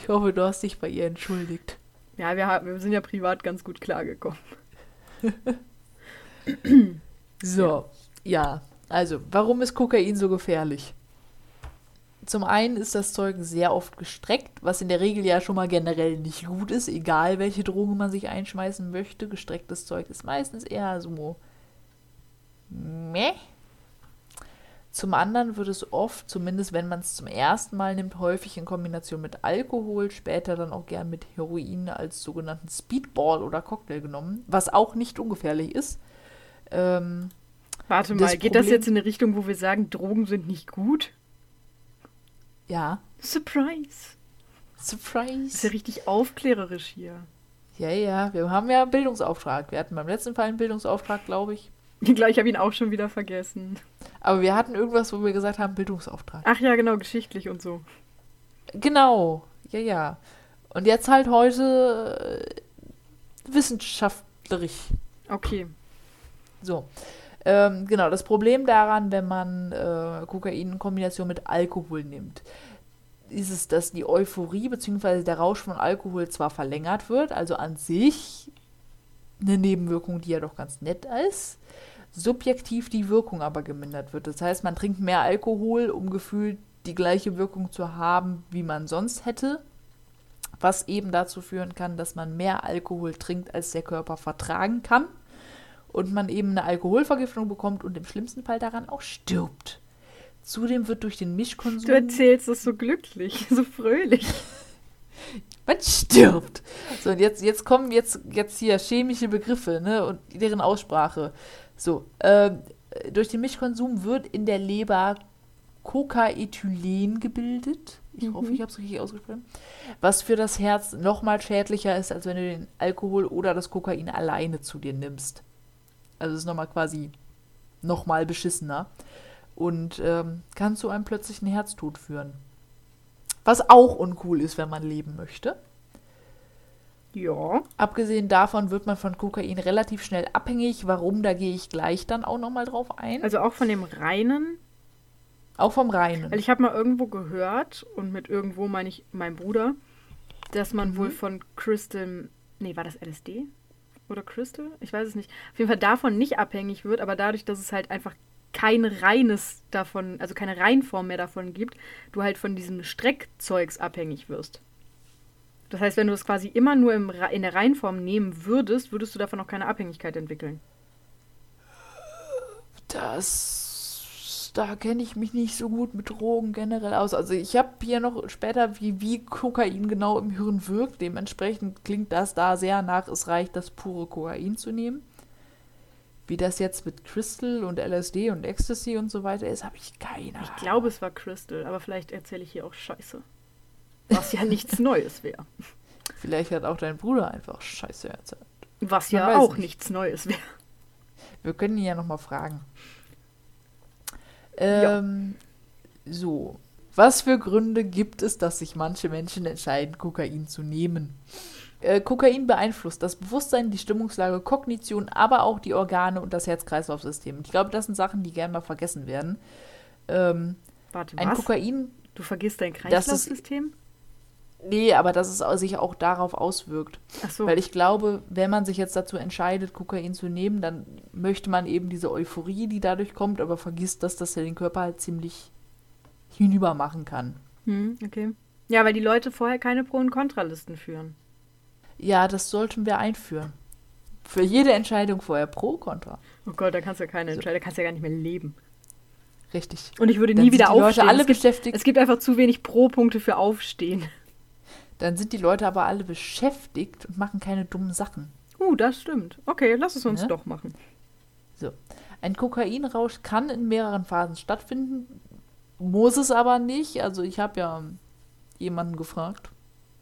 Ich hoffe, du hast dich bei ihr entschuldigt. Ja, wir, haben, wir sind ja privat ganz gut klargekommen. So, ja. Also, warum ist Kokain so gefährlich? Zum einen ist das Zeug sehr oft gestreckt, was in der Regel ja schon mal generell nicht gut ist, egal welche Drogen man sich einschmeißen möchte. Gestrecktes Zeug ist meistens eher so meh. Zum anderen wird es oft, zumindest wenn man es zum ersten Mal nimmt, häufig in Kombination mit Alkohol, später dann auch gern mit Heroin als sogenannten Speedball oder Cocktail genommen, was auch nicht ungefährlich ist. Ähm, Warte Das mal, geht das Problem- jetzt in eine Richtung, wo wir sagen, Drogen sind nicht gut? ja, Surprise. Das ist ja Surprise. richtig aufklärerisch hier. Ja, ja, wir haben ja einen Bildungsauftrag. Wir hatten beim letzten Fall einen Bildungsauftrag, glaube ich. [LAUGHS] Gleich habe ich ihn auch schon wieder vergessen. Aber wir hatten irgendwas, wo wir gesagt haben, Bildungsauftrag. Ach ja, genau, geschichtlich und so. Genau, ja, ja. Und jetzt halt heute äh, wissenschaftlich. Okay. So. Ähm, genau, das Problem daran, wenn man äh, Kokain in Kombination mit Alkohol nimmt, ist es, dass die Euphorie bzw. der Rausch von Alkohol zwar verlängert wird, also an sich eine Nebenwirkung, die ja doch ganz nett ist, subjektiv die Wirkung aber gemindert wird. Das heißt, man trinkt mehr Alkohol, um gefühlt die gleiche Wirkung zu haben, wie man sonst hätte, was eben dazu führen kann, dass man mehr Alkohol trinkt, als der Körper vertragen kann und man eben eine Alkoholvergiftung bekommt und im schlimmsten Fall daran auch stirbt. Zudem wird durch den Mischkonsum Du erzählst es so glücklich, [LAUGHS] so fröhlich. [LAUGHS] man stirbt. So, und jetzt, jetzt kommen jetzt, jetzt hier chemische Begriffe ne, und deren Aussprache. So, ähm, durch den Mischkonsum wird in der Leber Cocaethylen gebildet. Ich Mhm. hoffe, ich habe es richtig ausgesprochen. Was für das Herz nochmal schädlicher ist, als wenn du den Alkohol oder das Kokain alleine zu dir nimmst. Also es ist nochmal quasi nochmal beschissener. Und ähm, kann zu einem plötzlichen Herztod führen. Was auch uncool ist, wenn man leben möchte. Ja. Abgesehen davon wird man von Kokain relativ schnell abhängig. Warum, da gehe ich gleich dann auch nochmal drauf ein. Also auch von dem reinen. auch vom Reinen. Weil ich habe mal irgendwo gehört, und mit irgendwo meine ich mein Bruder, dass man Mhm. wohl von Crystal. Nee, war das LSD? Oder Crystal? Ich weiß es nicht. Auf jeden Fall davon nicht abhängig wird, aber dadurch, dass es halt einfach kein reines davon, also keine Reinform mehr davon gibt, du halt von diesem Streckzeugs abhängig wirst. Das heißt, wenn du es quasi immer nur im, in der Reinform nehmen würdest, würdest du davon auch keine Abhängigkeit entwickeln. Das, da kenne ich mich nicht so gut mit Drogen generell aus. Also ich habe hier noch später, wie, wie Kokain genau im Hirn wirkt. Dementsprechend klingt das da sehr nach, es reicht, das pure Kokain zu nehmen. Wie das jetzt mit Crystal und LSD und Ecstasy und so weiter ist, habe ich keine Ahnung. Ich glaube, es war Crystal, aber vielleicht erzähle ich hier auch Scheiße. Was ja nichts [LAUGHS] Neues wäre. Vielleicht hat auch dein Bruder einfach Scheiße erzählt. Was Man ja auch nicht. nichts Neues wäre. Wir können ihn ja nochmal fragen. Ja. Ähm, So. Was für Gründe gibt es, dass sich manche Menschen entscheiden, Kokain zu nehmen? Äh, Kokain beeinflusst das Bewusstsein, die Stimmungslage, Kognition, aber auch die Organe und das Herz-Kreislauf-System. Ich glaube, das sind Sachen, die gerne mal vergessen werden. Ähm, Warte, ein was? Kokain, Du vergisst dein Kreislaufsystem? Nee, aber dass es sich auch darauf auswirkt. Ach so. Weil ich glaube, wenn man sich jetzt dazu entscheidet, Kokain zu nehmen, dann möchte man eben diese Euphorie, die dadurch kommt, aber vergisst, dass das ja den Körper halt ziemlich hinüber machen kann. Hm, okay. Ja, weil die Leute vorher keine Pro- und Kontralisten führen. Ja, das sollten wir einführen. Für jede Entscheidung vorher pro, contra. Oh Gott, da kannst du ja keine entscheiden, da kannst du ja gar nicht mehr leben. Richtig. Und ich würde Dann nie wieder die Leute aufstehen. alle es, gibt, beschäftigt. es gibt einfach zu wenig Pro-Punkte für Aufstehen. Dann sind die Leute aber alle beschäftigt und machen keine dummen Sachen. Uh, das stimmt. Okay, lass es uns Ne? doch machen. So. Ein Kokainrausch kann in mehreren Phasen stattfinden, muss es aber nicht. Also ich habe ja jemanden gefragt,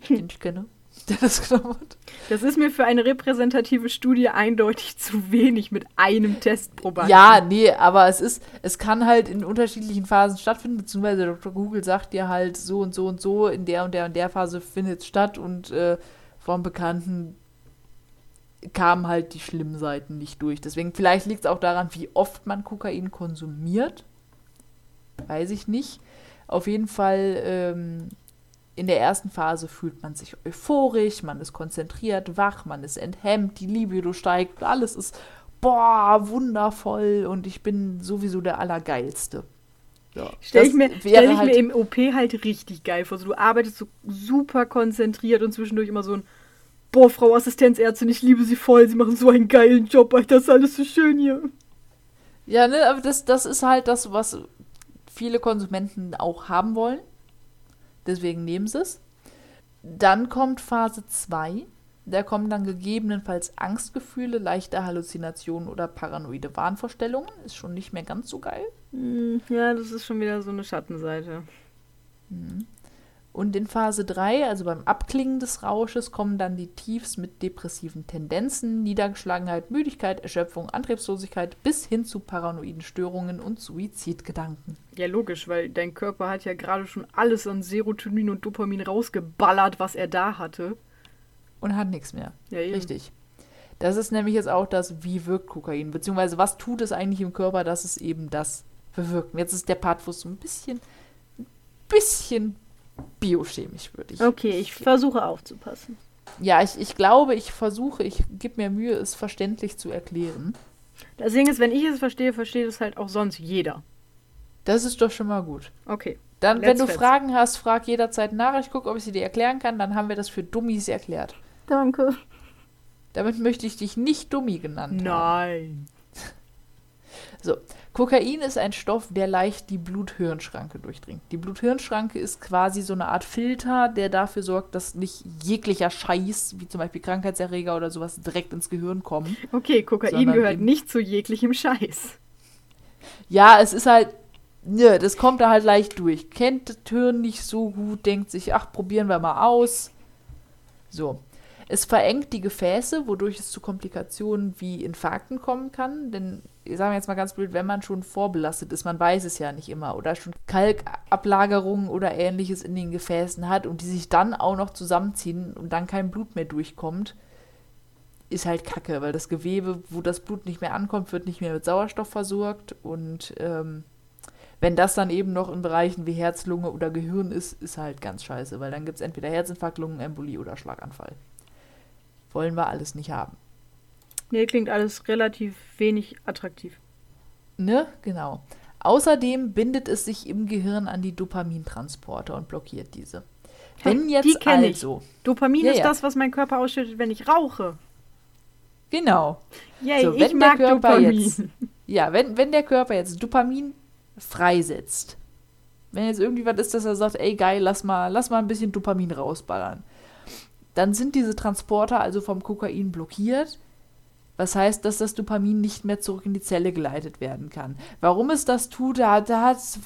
den ich kenne, [LAUGHS] der das genommen hat. Das ist mir für eine repräsentative Studie eindeutig zu wenig mit einem Testprobanden. Ja, nee, aber es ist, es kann halt in unterschiedlichen Phasen stattfinden, beziehungsweise Dr. Google sagt dir halt so und so und so, in der und der und der Phase findet es statt und äh, vom Bekannten kamen halt die schlimmen Seiten nicht durch. Deswegen, vielleicht liegt es auch daran, wie oft man Kokain konsumiert. Weiß ich nicht. Auf jeden Fall, ähm, in der ersten Phase fühlt man sich euphorisch, man ist konzentriert, wach, man ist enthemmt, die Libido steigt, alles ist, boah, wundervoll und ich bin sowieso der Allergeilste. Ja, Stell ich, mir, stell ich halt- mir im OP halt richtig geil vor. So, du arbeitest so super konzentriert und zwischendurch immer so ein Boah, Frau Assistenzärztin, ich liebe Sie voll. Sie machen so einen geilen Job, Alter. Das ist alles so schön hier. Ja, ne, aber das, das ist halt das, was viele Konsumenten auch haben wollen. Deswegen nehmen sie es. Dann kommt Phase 2. Da kommen dann gegebenenfalls Angstgefühle, leichte Halluzinationen oder paranoide Wahnvorstellungen. Ist schon nicht mehr ganz so geil. Hm, Ja, das ist schon wieder so eine Schattenseite. Und in Phase 3, also beim Abklingen des Rausches, kommen dann die Tiefs mit depressiven Tendenzen, Niedergeschlagenheit, Müdigkeit, Erschöpfung, Antriebslosigkeit bis hin zu paranoiden Störungen und Suizidgedanken. Ja, logisch, weil dein Körper hat ja gerade schon alles an Serotonin und Dopamin rausgeballert, was er da hatte. Und hat nichts mehr. Ja, eben. Richtig. Das ist nämlich jetzt auch das, wie wirkt Kokain, beziehungsweise was tut es eigentlich im Körper, dass es eben das bewirkt. Und Jetzt ist der Part, wo es so ein bisschen, ein bisschen biochemisch würde ich. Okay, ich versuche aufzupassen. Ja, ich, ich glaube, ich versuche, ich gebe mir Mühe, es verständlich zu erklären. Das Ding ist, wenn ich es verstehe, versteht es halt auch sonst jeder. Das ist doch schon mal gut. Okay. Dann, wenn Let's du fetz. Fragen hast, frag jederzeit nach. Ich gucke, ob ich sie dir erklären kann. Dann haben wir das für Dummies erklärt. Danke. Damit möchte ich dich nicht Dummi genannt haben. Nein. So, Kokain ist ein Stoff, der leicht die Blut-Hirn-Schranke durchdringt. Die Blut-Hirn-Schranke ist quasi so eine Art Filter, der dafür sorgt, dass nicht jeglicher Scheiß, wie zum Beispiel Krankheitserreger oder sowas, direkt ins Gehirn kommen. Okay, Kokain gehört nicht zu jeglichem Scheiß. Ja, es ist halt, ne, das kommt da halt leicht durch. Kennt das Hirn nicht so gut, denkt sich, ach, probieren wir mal aus. So. Es verengt die Gefäße, wodurch es zu Komplikationen wie Infarkten kommen kann. Denn, sagen wir jetzt mal ganz blöd, wenn man schon vorbelastet ist, man weiß es ja nicht immer, oder schon Kalkablagerungen oder ähnliches in den Gefäßen hat und die sich dann auch noch zusammenziehen und dann kein Blut mehr durchkommt, ist halt kacke, weil das Gewebe, wo das Blut nicht mehr ankommt, wird nicht mehr mit Sauerstoff versorgt und ähm, wenn das dann eben noch in Bereichen wie Herz, Lunge oder Gehirn ist, ist halt ganz scheiße, weil dann gibt es entweder Herzinfarkt, Lungenembolie oder Schlaganfall. Wollen wir alles nicht haben. Nee, klingt alles relativ wenig attraktiv. Ne? Genau. Außerdem bindet es sich im Gehirn an die Dopamintransporter und blockiert diese. Wenn die jetzt kenn ich. also, Dopamin Ja, ist ja. das, was mein Körper ausschüttet, wenn ich rauche. genau, Yay, So, ich mag Körper Dopamin. jetzt- Ja, wenn, wenn der Körper jetzt Dopamin freisetzt, wenn jetzt irgendwie was ist, dass er sagt, ey geil, lass mal, lass mal ein bisschen Dopamin rausballern, dann sind diese Transporter also vom Kokain blockiert. Was heißt, dass das Dopamin nicht mehr zurück in die Zelle geleitet werden kann. Warum es das tut, da,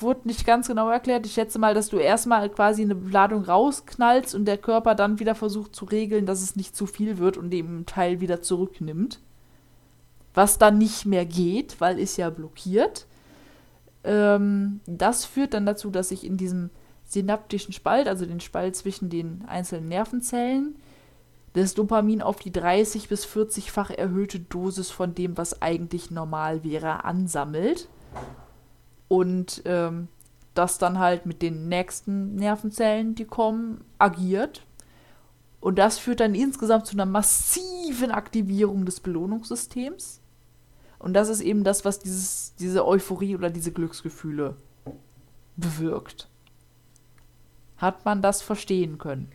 wurde nicht ganz genau erklärt. Ich schätze mal, dass du erstmal quasi eine Ladung rausknallst und der Körper dann wieder versucht zu regeln, dass es nicht zu viel wird und den Teil wieder zurücknimmt was dann nicht mehr geht, weil ist ja blockiert. Ähm, das führt dann dazu, dass sich in diesem synaptischen Spalt, also den Spalt zwischen den einzelnen Nervenzellen, das Dopamin auf die 30 bis 40-fach erhöhte Dosis von dem, was eigentlich normal wäre, ansammelt. Und ähm, das dann halt mit den nächsten Nervenzellen, die kommen, agiert. Und das führt dann insgesamt zu einer massiven Aktivierung des Belohnungssystems. Und das ist eben das, was dieses, diese Euphorie oder diese Glücksgefühle bewirkt. Hat man das verstehen können?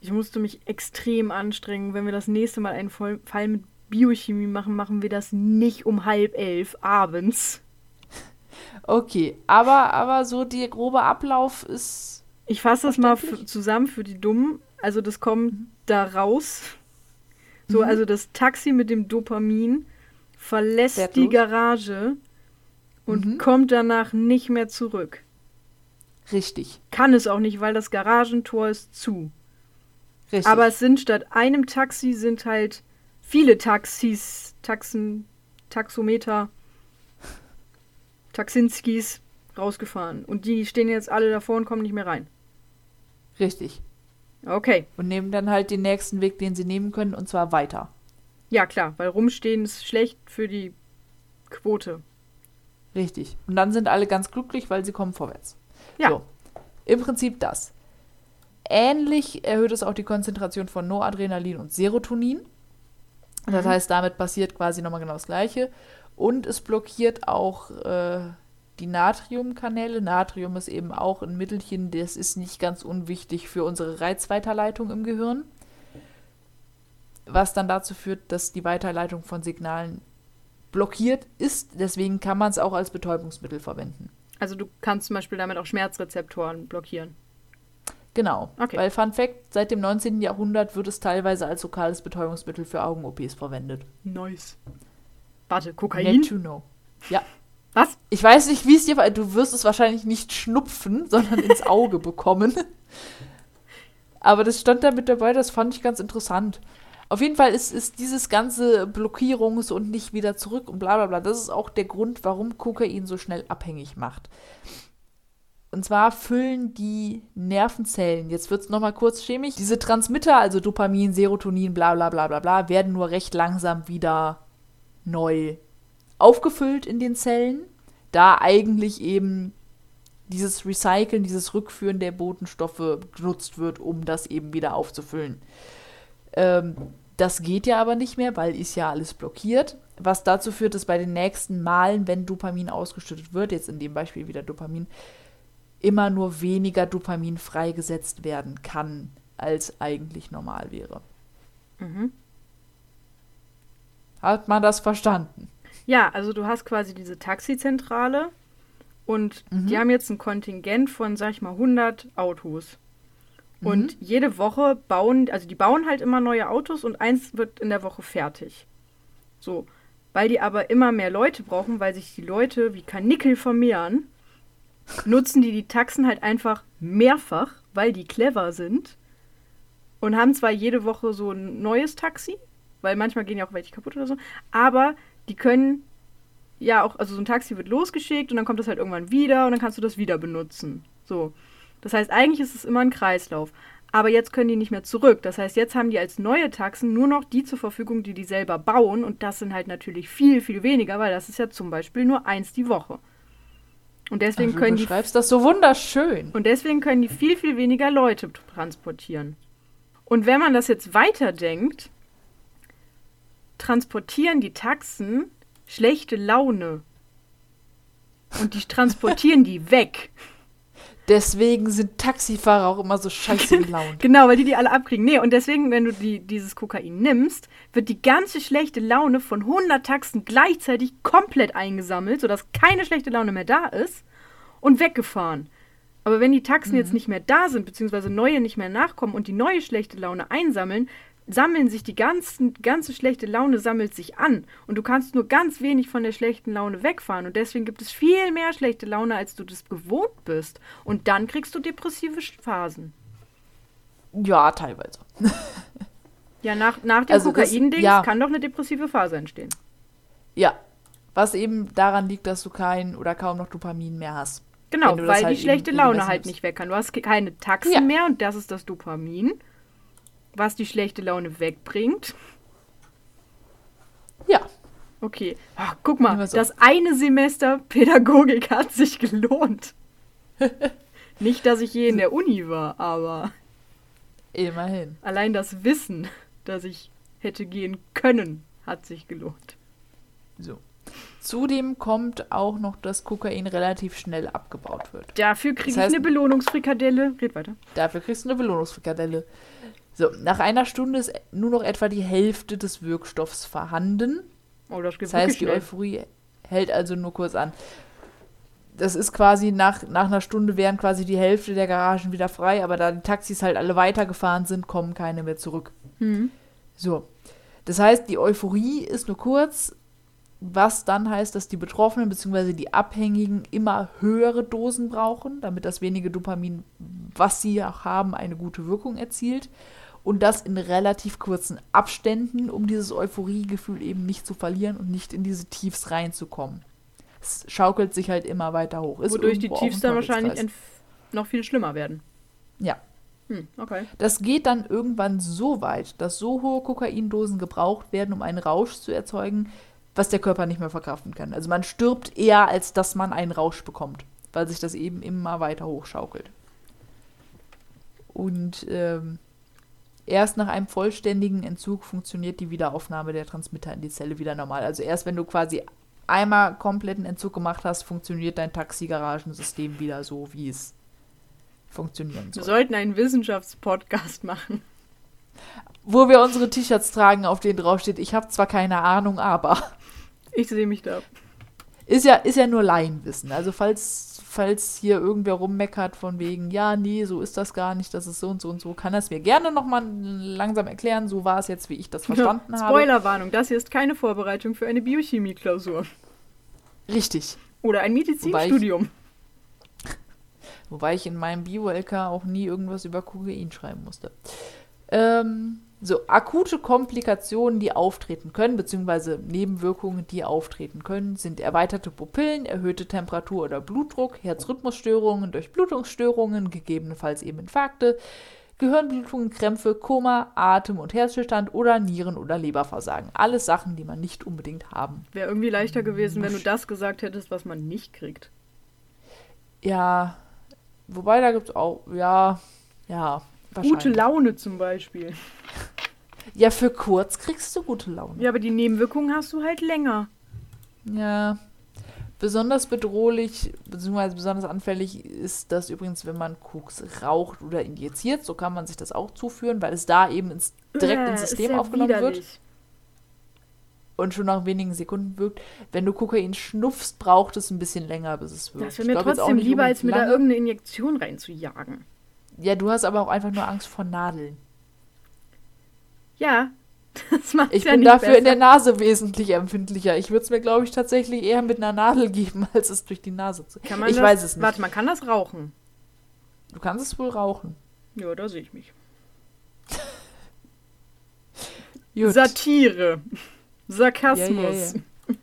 Ich musste mich extrem anstrengen. Wenn wir das nächste Mal einen Fall mit Biochemie machen, machen wir das nicht um halb elf abends. Okay, aber, aber so der grobe Ablauf ist. Ich fasse das mal zusammen für die Dummen. Also das kommt mhm. da raus. So, mhm. also das Taxi mit dem Dopamin verlässt Wertlos. die Garage und mhm. kommt danach nicht mehr zurück. Richtig. Kann es auch nicht, weil das Garagentor ist zu. Richtig. Aber es sind statt einem Taxi sind halt viele Taxis, Taxen, Taxometer, Taxinskis rausgefahren. Und die stehen jetzt alle davor und kommen nicht mehr rein. Richtig. Okay. Und nehmen dann halt den nächsten Weg, den sie nehmen können, und zwar weiter. Ja, klar, weil rumstehen ist schlecht für die Quote. Richtig. Und dann sind alle ganz glücklich, weil sie kommen vorwärts. Ja. So. Im Prinzip das. Ähnlich erhöht es auch die Konzentration von Noradrenalin und Serotonin. Das mhm. heißt, damit passiert quasi nochmal genau das Gleiche. Und es blockiert auch äh, die Natriumkanäle. Natrium ist eben auch ein Mittelchen, das ist nicht ganz unwichtig für unsere Reizweiterleitung im Gehirn. Was dann dazu führt, dass die Weiterleitung von Signalen blockiert ist. Deswegen kann man es auch als Betäubungsmittel verwenden. Also du kannst zum Beispiel damit auch Schmerzrezeptoren blockieren. Genau. Okay. Weil Fun Fact, seit dem 19. Jahrhundert wird es teilweise als lokales Betäubungsmittel für Augen-OPs verwendet. Nice. Warte, Kokain? Let you know. Ja. Was? Ich weiß nicht, wie es dir war. Du wirst es wahrscheinlich nicht schnupfen, [LAUGHS] sondern ins Auge bekommen. Aber das stand da mit dabei, das fand ich ganz interessant. Auf jeden Fall ist, ist dieses ganze Blockierungs- und nicht wieder zurück und bla bla bla, das ist auch der Grund, warum Kokain so schnell abhängig macht. Und zwar füllen die Nervenzellen, jetzt wird es nochmal kurz chemisch, diese Transmitter, also Dopamin, Serotonin, bla bla bla bla bla, werden nur recht langsam wieder neu aufgefüllt in den Zellen, da eigentlich eben dieses Recyceln, dieses Rückführen der Botenstoffe genutzt wird, um das eben wieder aufzufüllen. Ähm, das geht ja aber nicht mehr, weil ist ja alles blockiert. Was dazu führt, dass bei den nächsten Malen, wenn Dopamin ausgeschüttet wird, jetzt in dem Beispiel wieder Dopamin, immer nur weniger Dopamin freigesetzt werden kann, als eigentlich normal wäre. Mhm. Hat man das verstanden? Ja, also du hast quasi diese Taxizentrale und mhm. die haben jetzt ein Kontingent von, sag ich mal, 100 Autos. Und mhm. jede Woche bauen, also die bauen halt immer neue Autos und eins wird in der Woche fertig. So. Weil die aber immer mehr Leute brauchen, weil sich die Leute wie Kanickel vermehren, nutzen die die Taxen halt einfach mehrfach, weil die clever sind. Und haben zwar jede Woche so ein neues Taxi, weil manchmal gehen ja auch welche kaputt oder so. Aber die können ja auch, also so ein Taxi wird losgeschickt und dann kommt das halt irgendwann wieder und dann kannst du das wieder benutzen. So. Das heißt, eigentlich ist es immer ein Kreislauf. Aber jetzt können die nicht mehr zurück. Das heißt, jetzt haben die als neue Taxen nur noch die zur Verfügung, die die selber bauen. Und das sind halt natürlich viel, viel weniger, weil das ist ja zum Beispiel nur eins die Woche. Und deswegen Ach, können du schreibst das so wunderschön. Und deswegen können die viel, viel weniger Leute transportieren. Und wenn man das jetzt weiterdenkt, transportieren die Taxen schlechte Laune. Und die transportieren die [LAUGHS] weg. Deswegen sind Taxifahrer auch immer so scheiße gelaunt. [LAUGHS] genau, weil die die alle abkriegen. Nee, und deswegen, wenn du die, dieses Kokain nimmst, wird die ganze schlechte Laune von 100 Taxen gleichzeitig komplett eingesammelt, sodass keine schlechte Laune mehr da ist und weggefahren. Aber wenn die Taxen mhm. jetzt nicht mehr da sind, beziehungsweise neue nicht mehr nachkommen und die neue schlechte Laune einsammeln, sammeln sich die ganzen, ganze schlechte Laune sammelt sich an und du kannst nur ganz wenig von der schlechten Laune wegfahren und deswegen gibt es viel mehr schlechte Laune, als du das gewohnt bist und dann kriegst du depressive Phasen. Ja, teilweise. [LAUGHS] ja, nach, nach dem also Kokain-Dings ja. kann doch eine depressive Phase entstehen. Ja, was eben daran liegt, dass du kein oder kaum noch Dopamin mehr hast. Genau, weil halt die schlechte Laune halt nicht weg kann. Du hast ke- keine Taxen Ja. mehr und das ist das Dopamin, was die schlechte Laune wegbringt. Ja, Okay. Ach, guck mal, so. das eine Semester Pädagogik hat sich gelohnt. [LAUGHS] nicht, dass ich je in der Uni war, aber immerhin. allein das Wissen, dass ich hätte gehen können, hat sich gelohnt. So. Zudem kommt auch noch, dass Kokain relativ schnell abgebaut wird. Dafür kriege Das ich heißt- eine Belohnungsfrikadelle. Red weiter. Dafür kriegst du eine Belohnungsfrikadelle. So, nach einer Stunde ist nur noch etwa die Hälfte des Wirkstoffs vorhanden. Oh, das Das heißt, die schnell. Euphorie hält also nur kurz an. Das ist quasi nach, nach einer Stunde wären quasi die Hälfte der Garagen wieder frei, aber da die Taxis halt alle weitergefahren sind, kommen keine mehr zurück. Mhm. So. Das heißt, die Euphorie ist nur kurz, was dann heißt, dass die Betroffenen bzw. die Abhängigen immer höhere Dosen brauchen, damit das wenige Dopamin, was sie auch haben, eine gute Wirkung erzielt. Und das in relativ kurzen Abständen, um dieses Euphoriegefühl eben nicht zu verlieren und nicht in diese Tiefs reinzukommen. Es schaukelt sich halt immer weiter hoch. Ist Wodurch die Tiefs dann wahrscheinlich noch viel schlimmer werden. Ja. Hm, okay. Das geht dann irgendwann so weit, dass so hohe Kokaindosen gebraucht werden, um einen Rausch zu erzeugen, was der Körper nicht mehr verkraften kann. Also man stirbt eher, als dass man einen Rausch bekommt, weil sich das eben immer weiter hochschaukelt. Und ähm, erst nach einem vollständigen Entzug funktioniert die Wiederaufnahme der Transmitter in die Zelle wieder normal. Also erst wenn du quasi einmal kompletten Entzug gemacht hast, funktioniert dein Taxigaragensystem wieder so, wie es funktionieren Wir soll. sollten einen Wissenschaftspodcast machen. Wo wir unsere T-Shirts tragen, auf denen draufsteht, ich habe zwar keine Ahnung, aber. Ich sehe mich da. Ist ja, ist ja nur Laienwissen. Also falls, falls hier irgendwer rummeckert von wegen, ja, nee, so ist das gar nicht, das ist so und so und so, kann es mir gerne nochmal langsam erklären. So war es jetzt, wie ich das verstanden habe. Spoilerwarnung, das hier ist keine Vorbereitung für eine Biochemie-Klausur. Richtig. Oder ein Medizinstudium. Wobei ich in meinem Bio-LK auch nie irgendwas über Kokain schreiben musste. Ähm, so, akute Komplikationen, die auftreten können, beziehungsweise Nebenwirkungen, die auftreten können, sind erweiterte Pupillen, erhöhte Temperatur oder Blutdruck, Herzrhythmusstörungen, Durchblutungsstörungen, gegebenenfalls eben Infarkte, Gehirnblutungen, Krämpfe, Koma, Atem- und Herzstillstand oder Nieren- oder Leberversagen. Alles Sachen, die man nicht unbedingt haben. Wäre irgendwie leichter gewesen, wenn du das gesagt hättest, was man nicht kriegt. Ja, wobei da gibt es auch, ja, ja, Gute. Laune zum Beispiel. Ja, für kurz kriegst du gute Laune. Ja, aber die Nebenwirkungen hast du halt länger. Ja. Besonders bedrohlich, beziehungsweise besonders anfällig ist das übrigens, wenn man Koks raucht oder injiziert. So kann man sich das auch zuführen, weil es da eben ins, direkt Äh, ins System aufgenommen wird widerlich. und schon nach wenigen Sekunden wirkt. Wenn du Kokain schnupfst, braucht es ein bisschen länger, bis es wirkt. Das wäre mir glaub trotzdem lieber, als mir da irgendeine Injektion reinzujagen. Ja, du hast aber auch einfach nur Angst vor Nadeln. Ja, [LAUGHS] das macht Ich ja bin dafür in der besser. Nase wesentlich empfindlicher. Ich würde es mir, glaube ich, tatsächlich eher mit einer Nadel [LAUGHS] geben, als es durch die Nase zu. Kann man ich das, weiß es nicht. Warte, man kann das rauchen. Du kannst es wohl rauchen. Ja, da sehe ich mich. [LAUGHS] Satire. Sarkasmus. Ja, ja,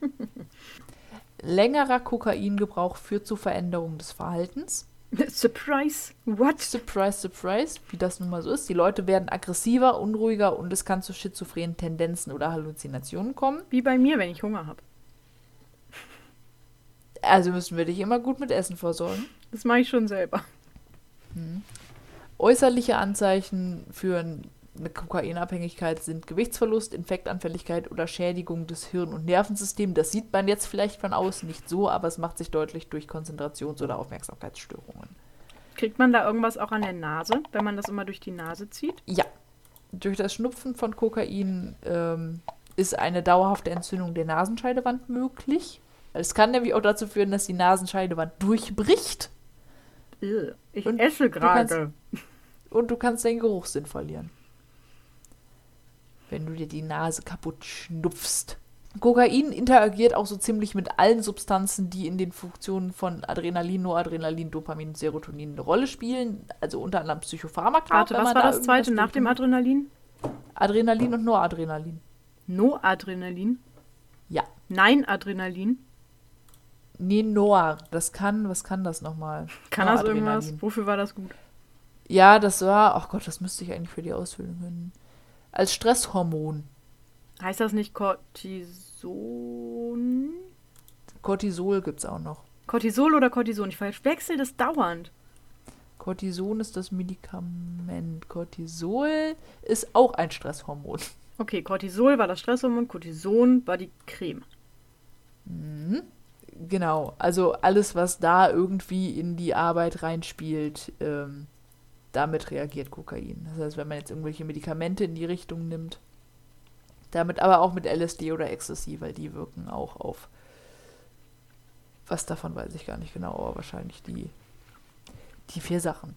Längerer Kokaingebrauch führt zu Veränderungen des Verhaltens. [LAUGHS] Surprise. What? Surprise, surprise, wie das nun mal so ist. Die Leute werden aggressiver, unruhiger und es kann zu schizophrenen Tendenzen oder Halluzinationen kommen. Wie bei mir, wenn ich Hunger habe. Also müssen wir dich immer gut mit Essen versorgen. Das mache ich schon selber. Äußerliche Anzeichen für eine Kokainabhängigkeit sind Gewichtsverlust, Infektanfälligkeit oder Schädigung des Hirn- und Nervensystems. Das sieht man jetzt vielleicht von außen nicht so, aber es macht sich deutlich durch Konzentrations- oder Aufmerksamkeitsstörungen. Kriegt man da irgendwas auch an der Nase, wenn man das immer durch die Nase zieht? Ja, durch das Schnupfen von Kokain ähm, ist eine dauerhafte Entzündung der Nasenscheidewand möglich. Es kann nämlich auch dazu führen, dass die Nasenscheidewand durchbricht Ich Und esse gerade. [LAUGHS] und du kannst deinen Geruchssinn verlieren. Wenn du dir die Nase kaputt schnupfst. Kokain interagiert auch so ziemlich mit allen Substanzen, die in den Funktionen von Adrenalin, Noradrenalin, Dopamin und Serotonin eine Rolle spielen. Also unter anderem Psychopharmaka. Warte, was war da das zweite nach dem. Adrenalin? Adrenalin und Noradrenalin. Noadrenalin? Ja. Nein, Adrenalin. Nee, Noir. Das kann, was kann das nochmal? Kann das irgendwas? Wofür war das gut? Ja, das war, ach Gott, das müsste ich eigentlich für die Ausfüllung können. Als Stresshormon. Heißt das nicht Cortison? Cortisol gibt es auch noch. Cortisol oder Cortison? Ich verwechsel das dauernd. Cortison ist das Medikament. Cortisol ist auch ein Stresshormon. Okay, Cortisol war das Stresshormon, Cortison war die Creme. Mhm. Genau, also alles, was da irgendwie in die Arbeit reinspielt, ähm, damit reagiert Kokain. Das heißt, wenn man jetzt irgendwelche Medikamente in die Richtung nimmt, damit aber auch mit LSD oder Ecstasy, weil die wirken auch auf was davon weiß ich gar nicht genau, aber wahrscheinlich die, die vier Sachen.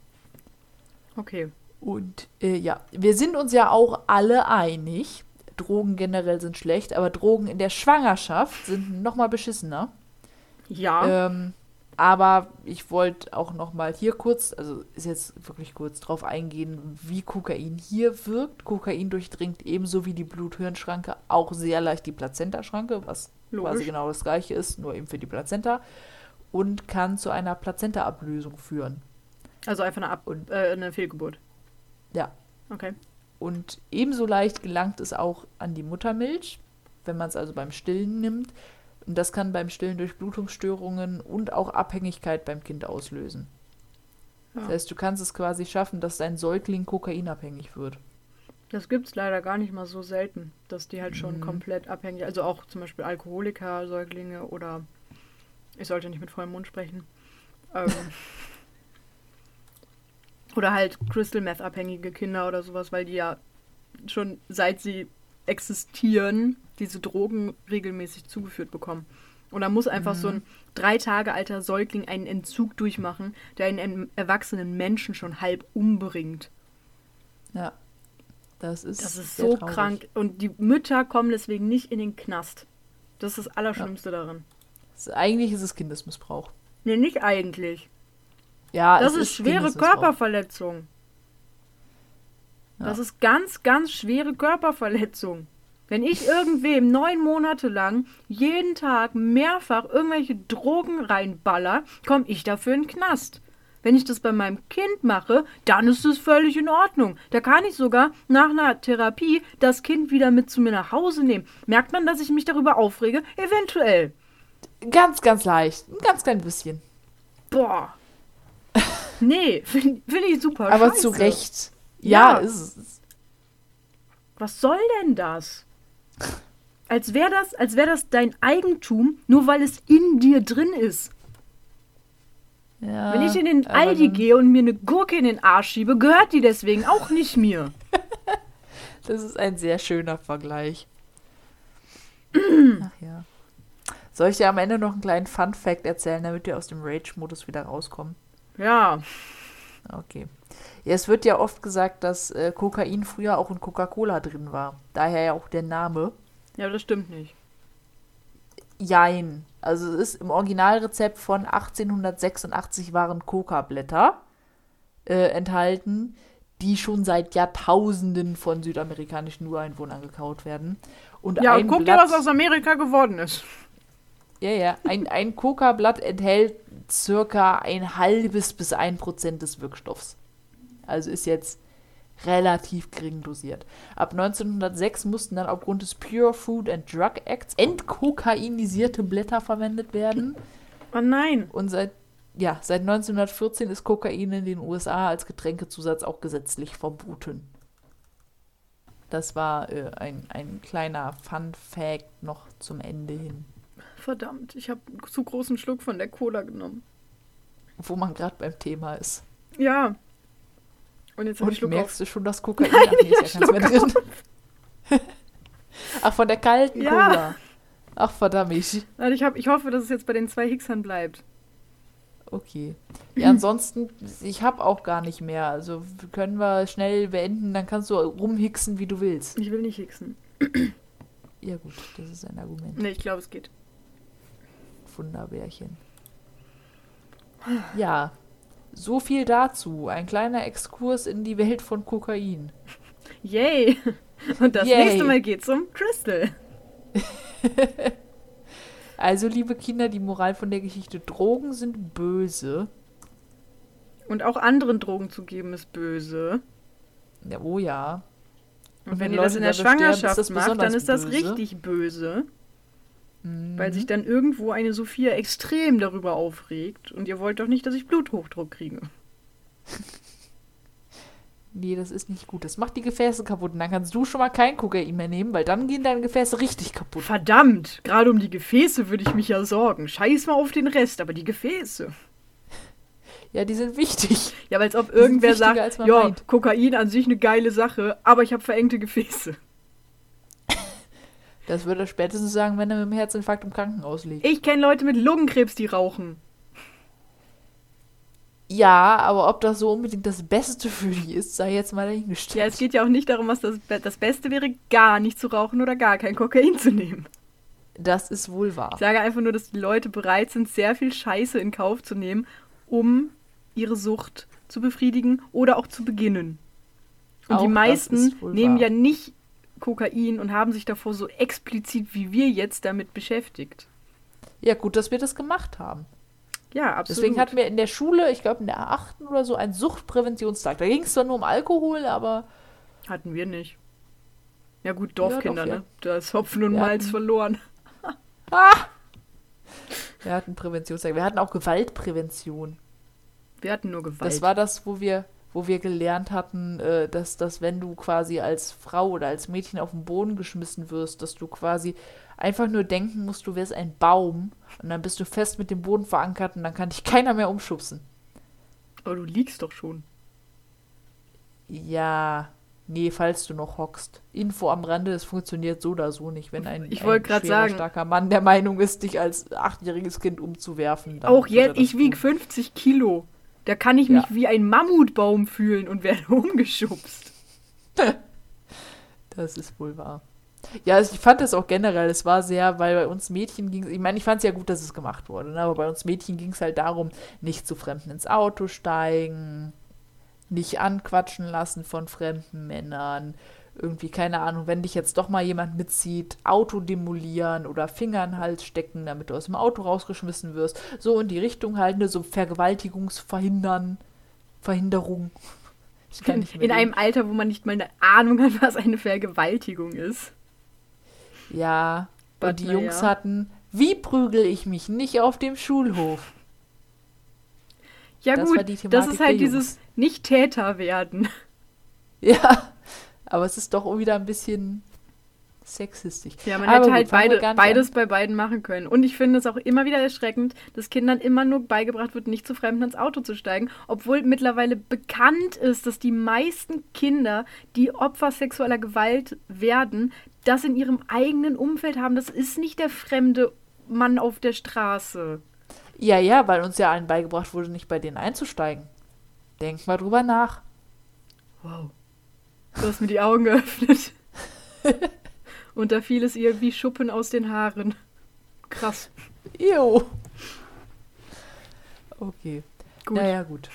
Okay. Und äh, ja, wir sind uns ja auch alle einig, Drogen generell sind schlecht, aber Drogen in der Schwangerschaft sind noch mal beschissener. Ja. Ähm, aber ich wollte auch noch mal hier kurz, also ist jetzt wirklich kurz drauf eingehen, wie Kokain hier wirkt. Kokain durchdringt ebenso wie die Blut-Hirn-Schranke auch sehr leicht die Plazenta-Schranke, was Logisch. quasi genau das gleiche ist, nur eben für die Plazenta und kann zu einer Plazenta-Ablösung führen. Also einfach eine, Ab und, äh, eine Fehlgeburt. Ja. Okay. Und ebenso leicht gelangt es auch an die Muttermilch, wenn man es also beim Stillen nimmt. Und das kann beim Stillen durch Blutungsstörungen und auch Abhängigkeit beim Kind auslösen. Ja. Das heißt, du kannst es quasi schaffen, dass dein Säugling kokainabhängig wird. Das gibt es leider gar nicht mal so selten, dass die halt schon mhm. komplett abhängig, also auch zum Beispiel Alkoholiker, Säuglinge oder ich sollte nicht mit vollem Mund sprechen. Ähm, [LAUGHS] oder halt Crystal Meth abhängige Kinder oder sowas, weil die ja schon seit sie existieren, diese Drogen regelmäßig zugeführt bekommen. Und da muss einfach mhm. so ein mhm. drei Tage alter Säugling einen Entzug durchmachen, der einen erwachsenen Menschen schon halb umbringt. Ja. Das ist, das ist so traurig. krank. Und die Mütter kommen deswegen nicht in den Knast. Das ist das Allerschlimmste ja. daran. Eigentlich ist es Kindesmissbrauch. Nee, nicht eigentlich. Ja, das ist, ist schwere Körperverletzung. Ja. Das ist ganz, ganz schwere Körperverletzung. Wenn ich irgendwem neun Monate lang jeden Tag mehrfach irgendwelche Drogen reinballer, komme ich dafür in den Knast. Wenn ich das bei meinem Kind mache, dann ist es völlig in Ordnung. Da kann ich sogar nach einer Therapie das Kind wieder mit zu mir nach Hause nehmen. Merkt man, dass ich mich darüber aufrege? Eventuell. Ganz, ganz leicht. Ein ganz klein bisschen. Boah. Nee, [LAUGHS] finde find ich super. Aber scheiße. zu Recht. Ja, ja. ist es. Was soll denn das? Als wäre das, als wär das dein Eigentum, nur weil es in dir drin ist. Ja, Wenn ich in den Aldi gehe und mir eine Gurke in den Arsch schiebe, gehört die deswegen auch nicht mir. [LAUGHS] das ist ein sehr schöner Vergleich. Ach ja. Soll ich dir am Ende noch einen kleinen Fun-Fact erzählen, damit wir aus dem Rage-Modus wieder rauskommen? Ja. Okay. Ja, es wird ja oft gesagt, dass äh, Kokain früher auch in Coca-Cola drin war. Daher ja auch der Name. Ja, das stimmt nicht. Jein. Also es ist im Originalrezept von 1886 waren Coca-Blätter äh, enthalten, die schon seit Jahrtausenden von südamerikanischen Ureinwohnern gekaut werden. Und ja, und guck dir, was aus Amerika geworden ist. Ja, ja. Ein, ein Coca-Blatt enthält circa ein halbes bis ein Prozent des Wirkstoffs. Also ist jetzt relativ gering dosiert. Ab 1906 mussten dann aufgrund des Pure Food and Drug Acts entkokainisierte Blätter verwendet werden. Oh nein. Und seit, ja, seit 1914 ist Kokain in den USA als Getränkezusatz auch gesetzlich verboten. Das war äh, ein, ein kleiner Fun-Fact noch zum Ende hin. Verdammt, ich habe einen zu großen Schluck von der Cola genommen. Wo man gerade beim Thema ist. Ja, und jetzt Und merkst auf. du schon das Kokain? [LAUGHS] Nein, Ach, nee, ist ja mehr drin. Ach, von der kalten ja. Cola. Ach, verdammt. Ich, hab, ich hoffe, dass es jetzt bei den zwei Hicksern bleibt. Okay. Ja, ansonsten, ich habe auch gar nicht mehr. Also können wir schnell beenden, dann kannst du rumhixen, wie du willst. Ich will nicht hixen. Ja gut, das ist ein Argument. Nee, ich glaube, es geht. Wunderbärchen. Ja, so viel dazu. Ein kleiner Exkurs in die Welt von Kokain. Yay! Und das Yay. nächste Mal geht's um Crystal. [LAUGHS] Also, liebe Kinder, die Moral von der Geschichte: Drogen sind böse. Und auch anderen Drogen zu geben ist böse. Ja, oh ja. Und, wenn, wenn ihr das in der Schwangerschaft sterben, macht, dann ist das böse. richtig böse. Mhm. Weil sich dann irgendwo eine Sophia extrem darüber aufregt. Und ihr wollt doch nicht, dass ich Bluthochdruck kriege. [LAUGHS] nee, das ist nicht gut. Das macht die Gefäße kaputt. Und dann kannst du schon mal kein Kokain mehr nehmen, weil dann gehen deine Gefäße richtig kaputt. Verdammt! Gerade um die Gefäße würde ich mich ja sorgen. Scheiß mal auf den Rest, aber die Gefäße. [LAUGHS] Ja, die sind wichtig. Ja, weil als ob irgendwer sagt, ja, Kokain an sich eine geile Sache, aber ich habe verengte Gefäße. Das würde er spätestens sagen, wenn er mit dem Herzinfarkt im Krankenhaus liegt. Ich kenne Leute mit Lungenkrebs, die rauchen. Ja, aber ob das so unbedingt das Beste für die ist, sei jetzt mal dahingestellt. Ja, es geht ja auch nicht darum, was das, das Beste wäre, gar nicht zu rauchen oder gar kein Kokain zu nehmen. Das ist wohl wahr. Ich sage einfach nur, dass die Leute bereit sind, sehr viel Scheiße in Kauf zu nehmen, um ihre Sucht zu befriedigen oder auch zu beginnen. Und auch die meisten nehmen wahr. ja nicht Kokain und haben sich davor so explizit wie wir jetzt damit beschäftigt. Ja, gut, dass wir das gemacht haben. Ja, absolut. Deswegen hatten wir in der Schule, ich glaube in der achten oder so, einen Suchtpräventionstag. Da ging es zwar nur um Alkohol, aber. Hatten wir nicht. Ja, gut, Dorfkinder, ja, doch, ja. ne? Da ist Hopfen und wir Malz hatten... verloren. [LAUGHS] ah! Wir hatten Präventionstag. Wir hatten auch Gewaltprävention. Wir hatten nur Gewalt. Das war das, wo wir wo wir gelernt hatten, äh, dass, dass wenn du quasi als Frau oder als Mädchen auf den Boden geschmissen wirst, dass du quasi einfach nur denken musst, du wärst ein Baum und dann bist du fest mit dem Boden verankert und dann kann dich [LAUGHS] keiner mehr umschubsen. Aber du liegst doch schon. Ja, nee, falls du noch hockst. Info am Rande, es funktioniert so oder so nicht, wenn ein, ich ein schwerer, sagen, starker Mann der Meinung ist, dich als achtjähriges Kind umzuwerfen. Auch jetzt, ich wiege 50 Kilo. Da kann ich mich ja. wie ein Mammutbaum fühlen und werde [LAUGHS] umgeschubst. [LAUGHS] das ist wohl wahr. Ja, also ich fand das auch generell, es war sehr, weil bei uns Mädchen ging es, ich meine, ich fand es ja gut, dass es gemacht wurde, ne? aber bei uns Mädchen ging es halt darum, nicht zu Fremden ins Auto steigen, nicht anquatschen lassen von fremden Männern, irgendwie, keine Ahnung, wenn dich jetzt doch mal jemand mitzieht, Auto demolieren oder Finger in den Hals stecken, damit du aus dem Auto rausgeschmissen wirst. So in die Richtung halt, ne, so Vergewaltigungsverhindern, Verhinderung. [LAUGHS] in, in einem Alter, wo man nicht mal eine Ahnung hat, was eine Vergewaltigung ist. Ja, But und die Jungs ja. hatten, wie prügel ich mich nicht auf dem Schulhof? Ja das gut, das ist halt dieses Nicht-Täter werden. Ja, aber es ist doch wieder ein bisschen sexistisch. Ja, man hätte halt beide, beides an. bei beiden machen können. Und ich finde es auch immer wieder erschreckend, dass Kindern immer nur beigebracht wird, nicht zu Fremden ins Auto zu steigen, obwohl mittlerweile bekannt ist, dass die meisten Kinder, die Opfer sexueller Gewalt werden, das in ihrem eigenen Umfeld haben. Das ist nicht der fremde Mann auf der Straße. Ja, ja, weil uns ja allen beigebracht wurde, nicht bei denen einzusteigen. Denk mal drüber nach. Wow. Du hast mir die Augen geöffnet. Und da fiel es ihr wie Schuppen aus den Haaren. Krass. Jo. Okay. Gut. Naja, gut.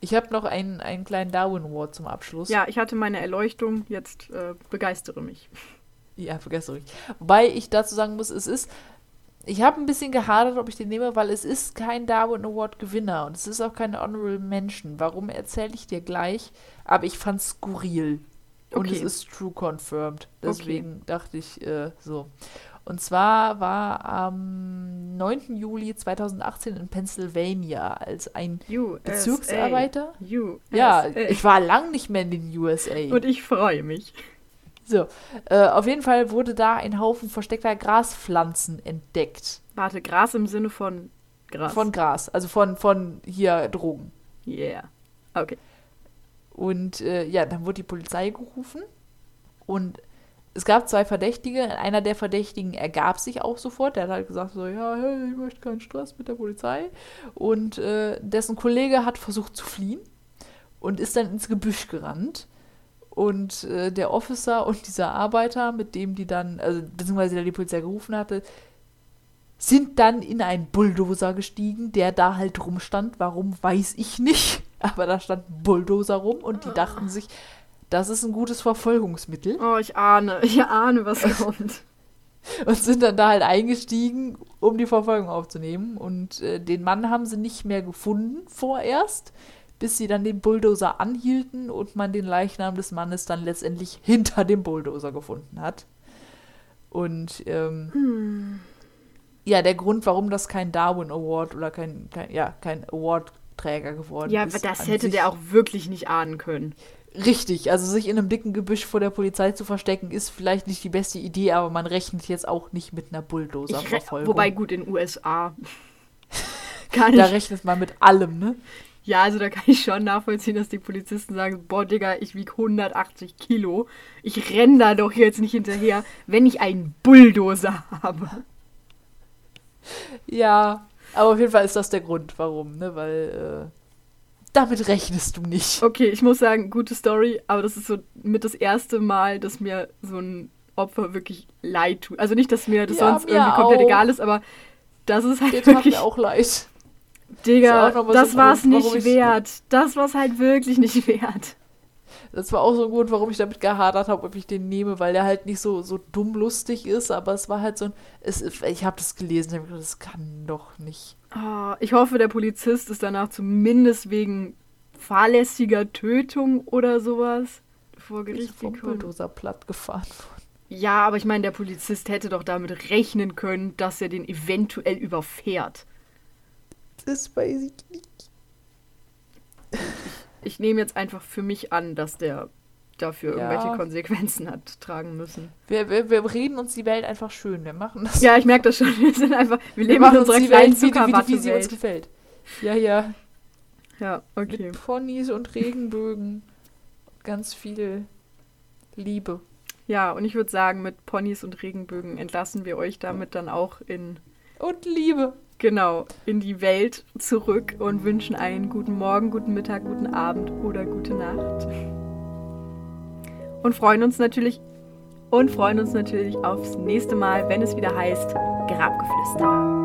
Ich habe noch einen, einen kleinen Darwin Award zum Abschluss. Ja, ich hatte meine Erleuchtung. Jetzt äh, begeistere mich. Ja, begeistere mich. Wobei ich dazu sagen muss, es ist. Ich habe ein bisschen gehadert, ob ich den nehme, weil es ist kein Darwin Award Gewinner und es ist auch kein Honorable Mention. Warum erzähle ich dir gleich? Aber ich fand es skurril. Und okay. es ist true confirmed. Deswegen okay. dachte ich äh, so. Und zwar war am 9. Juli 2018 in Pennsylvania als ein USA. Bezirksarbeiter. USA. Ja, ich war lang nicht mehr in den USA. Und ich freue mich. So, äh, auf jeden Fall wurde da ein Haufen versteckter Graspflanzen entdeckt. Warte, Gras im Sinne von Gras? Von Gras, also von, von hier Drogen. Yeah. Okay. Und äh, ja, dann wurde die Polizei gerufen und es gab zwei Verdächtige. Einer der Verdächtigen ergab sich auch sofort. Der hat halt gesagt so, ja, hey, ich möchte keinen Stress mit der Polizei. Und äh, dessen Kollege hat versucht zu fliehen und ist dann ins Gebüsch gerannt. Und äh, der Officer und dieser Arbeiter, mit dem die dann, also beziehungsweise der die Polizei gerufen hatte, sind dann in einen Bulldozer gestiegen, der da halt rumstand. Warum, weiß ich nicht. Aber da stand ein Bulldozer rum und die dachten sich, das ist ein gutes Verfolgungsmittel. Oh, ich ahne, ich ahne, was [LAUGHS] kommt. und sind dann da halt eingestiegen, um die Verfolgung aufzunehmen. Und äh, den Mann haben sie nicht mehr gefunden vorerst, bis sie dann den Bulldozer anhielten und man den Leichnam des Mannes dann letztendlich hinter dem Bulldozer gefunden hat. Und ähm, hm. ja, der Grund, warum das kein Darwin Award oder kein, kein ja, kein Award-Träger geworden ja, ist. Ja, das hätte der auch wirklich nicht ahnen können. Richtig, also sich in einem dicken Gebüsch vor der Polizei zu verstecken, ist vielleicht nicht die beste Idee, aber man rechnet jetzt auch nicht mit einer Bulldozer-Verfolgung. Wobei gut in den USA. [LAUGHS] Kann da rechnet man mit allem, ne? Ja, also da kann ich schon nachvollziehen, dass die Polizisten sagen, boah, Digga, ich wiege 180 Kilo. Ich renne da doch jetzt nicht hinterher, wenn ich einen Bulldozer habe. Ja, aber auf jeden Fall ist das der Grund, warum, ne? Weil, äh, damit rechnest du nicht. Okay, ich muss sagen, gute Story, aber das ist so mit das erste Mal, dass mir so ein Opfer wirklich leid tut. Also nicht, dass mir das ja, sonst mir irgendwie komplett auch. egal ist, aber das ist halt Dir wirklich... mir auch leid. Digga, das, das war es nicht wert. Das war es halt wirklich nicht wert. Das war auch so ein Grund, warum ich damit gehadert habe, ob ich den nehme, weil der halt nicht so, so dumm lustig ist, aber es war halt so ein. Es, ich habe das gelesen, habe gedacht, das kann doch nicht. Oh, ich hoffe, der Polizist ist danach zumindest wegen fahrlässiger Tötung oder sowas vor Gericht gekommen. Bulldozer platt gefahren worden. Ja, aber ich meine, der Polizist hätte doch damit rechnen können, dass er den eventuell überfährt. Das weiß ich nicht ich nehme jetzt einfach für mich an, dass der dafür ja. irgendwelche Konsequenzen hat tragen müssen. Wir, wir, wir reden uns die Welt einfach schön. Wir machen das. Ja, ich merke das schon. Wir sind einfach, wir, leben in unserer kleinen Welt, wie, wie, wie sie uns gefällt. Ja, ja. Ja, okay. Mit Ponys und Regenbögen. Ganz viel Liebe. Ja, und ich würde sagen, mit Ponys und Regenbögen entlassen wir euch damit dann auch in. Und Liebe genau, in die Welt zurück und wünschen einen guten Morgen, guten Mittag, guten Abend oder gute Nacht. Und freuen uns natürlich und freuen uns natürlich aufs nächste Mal, wenn es wieder heißt Grabgeflüster.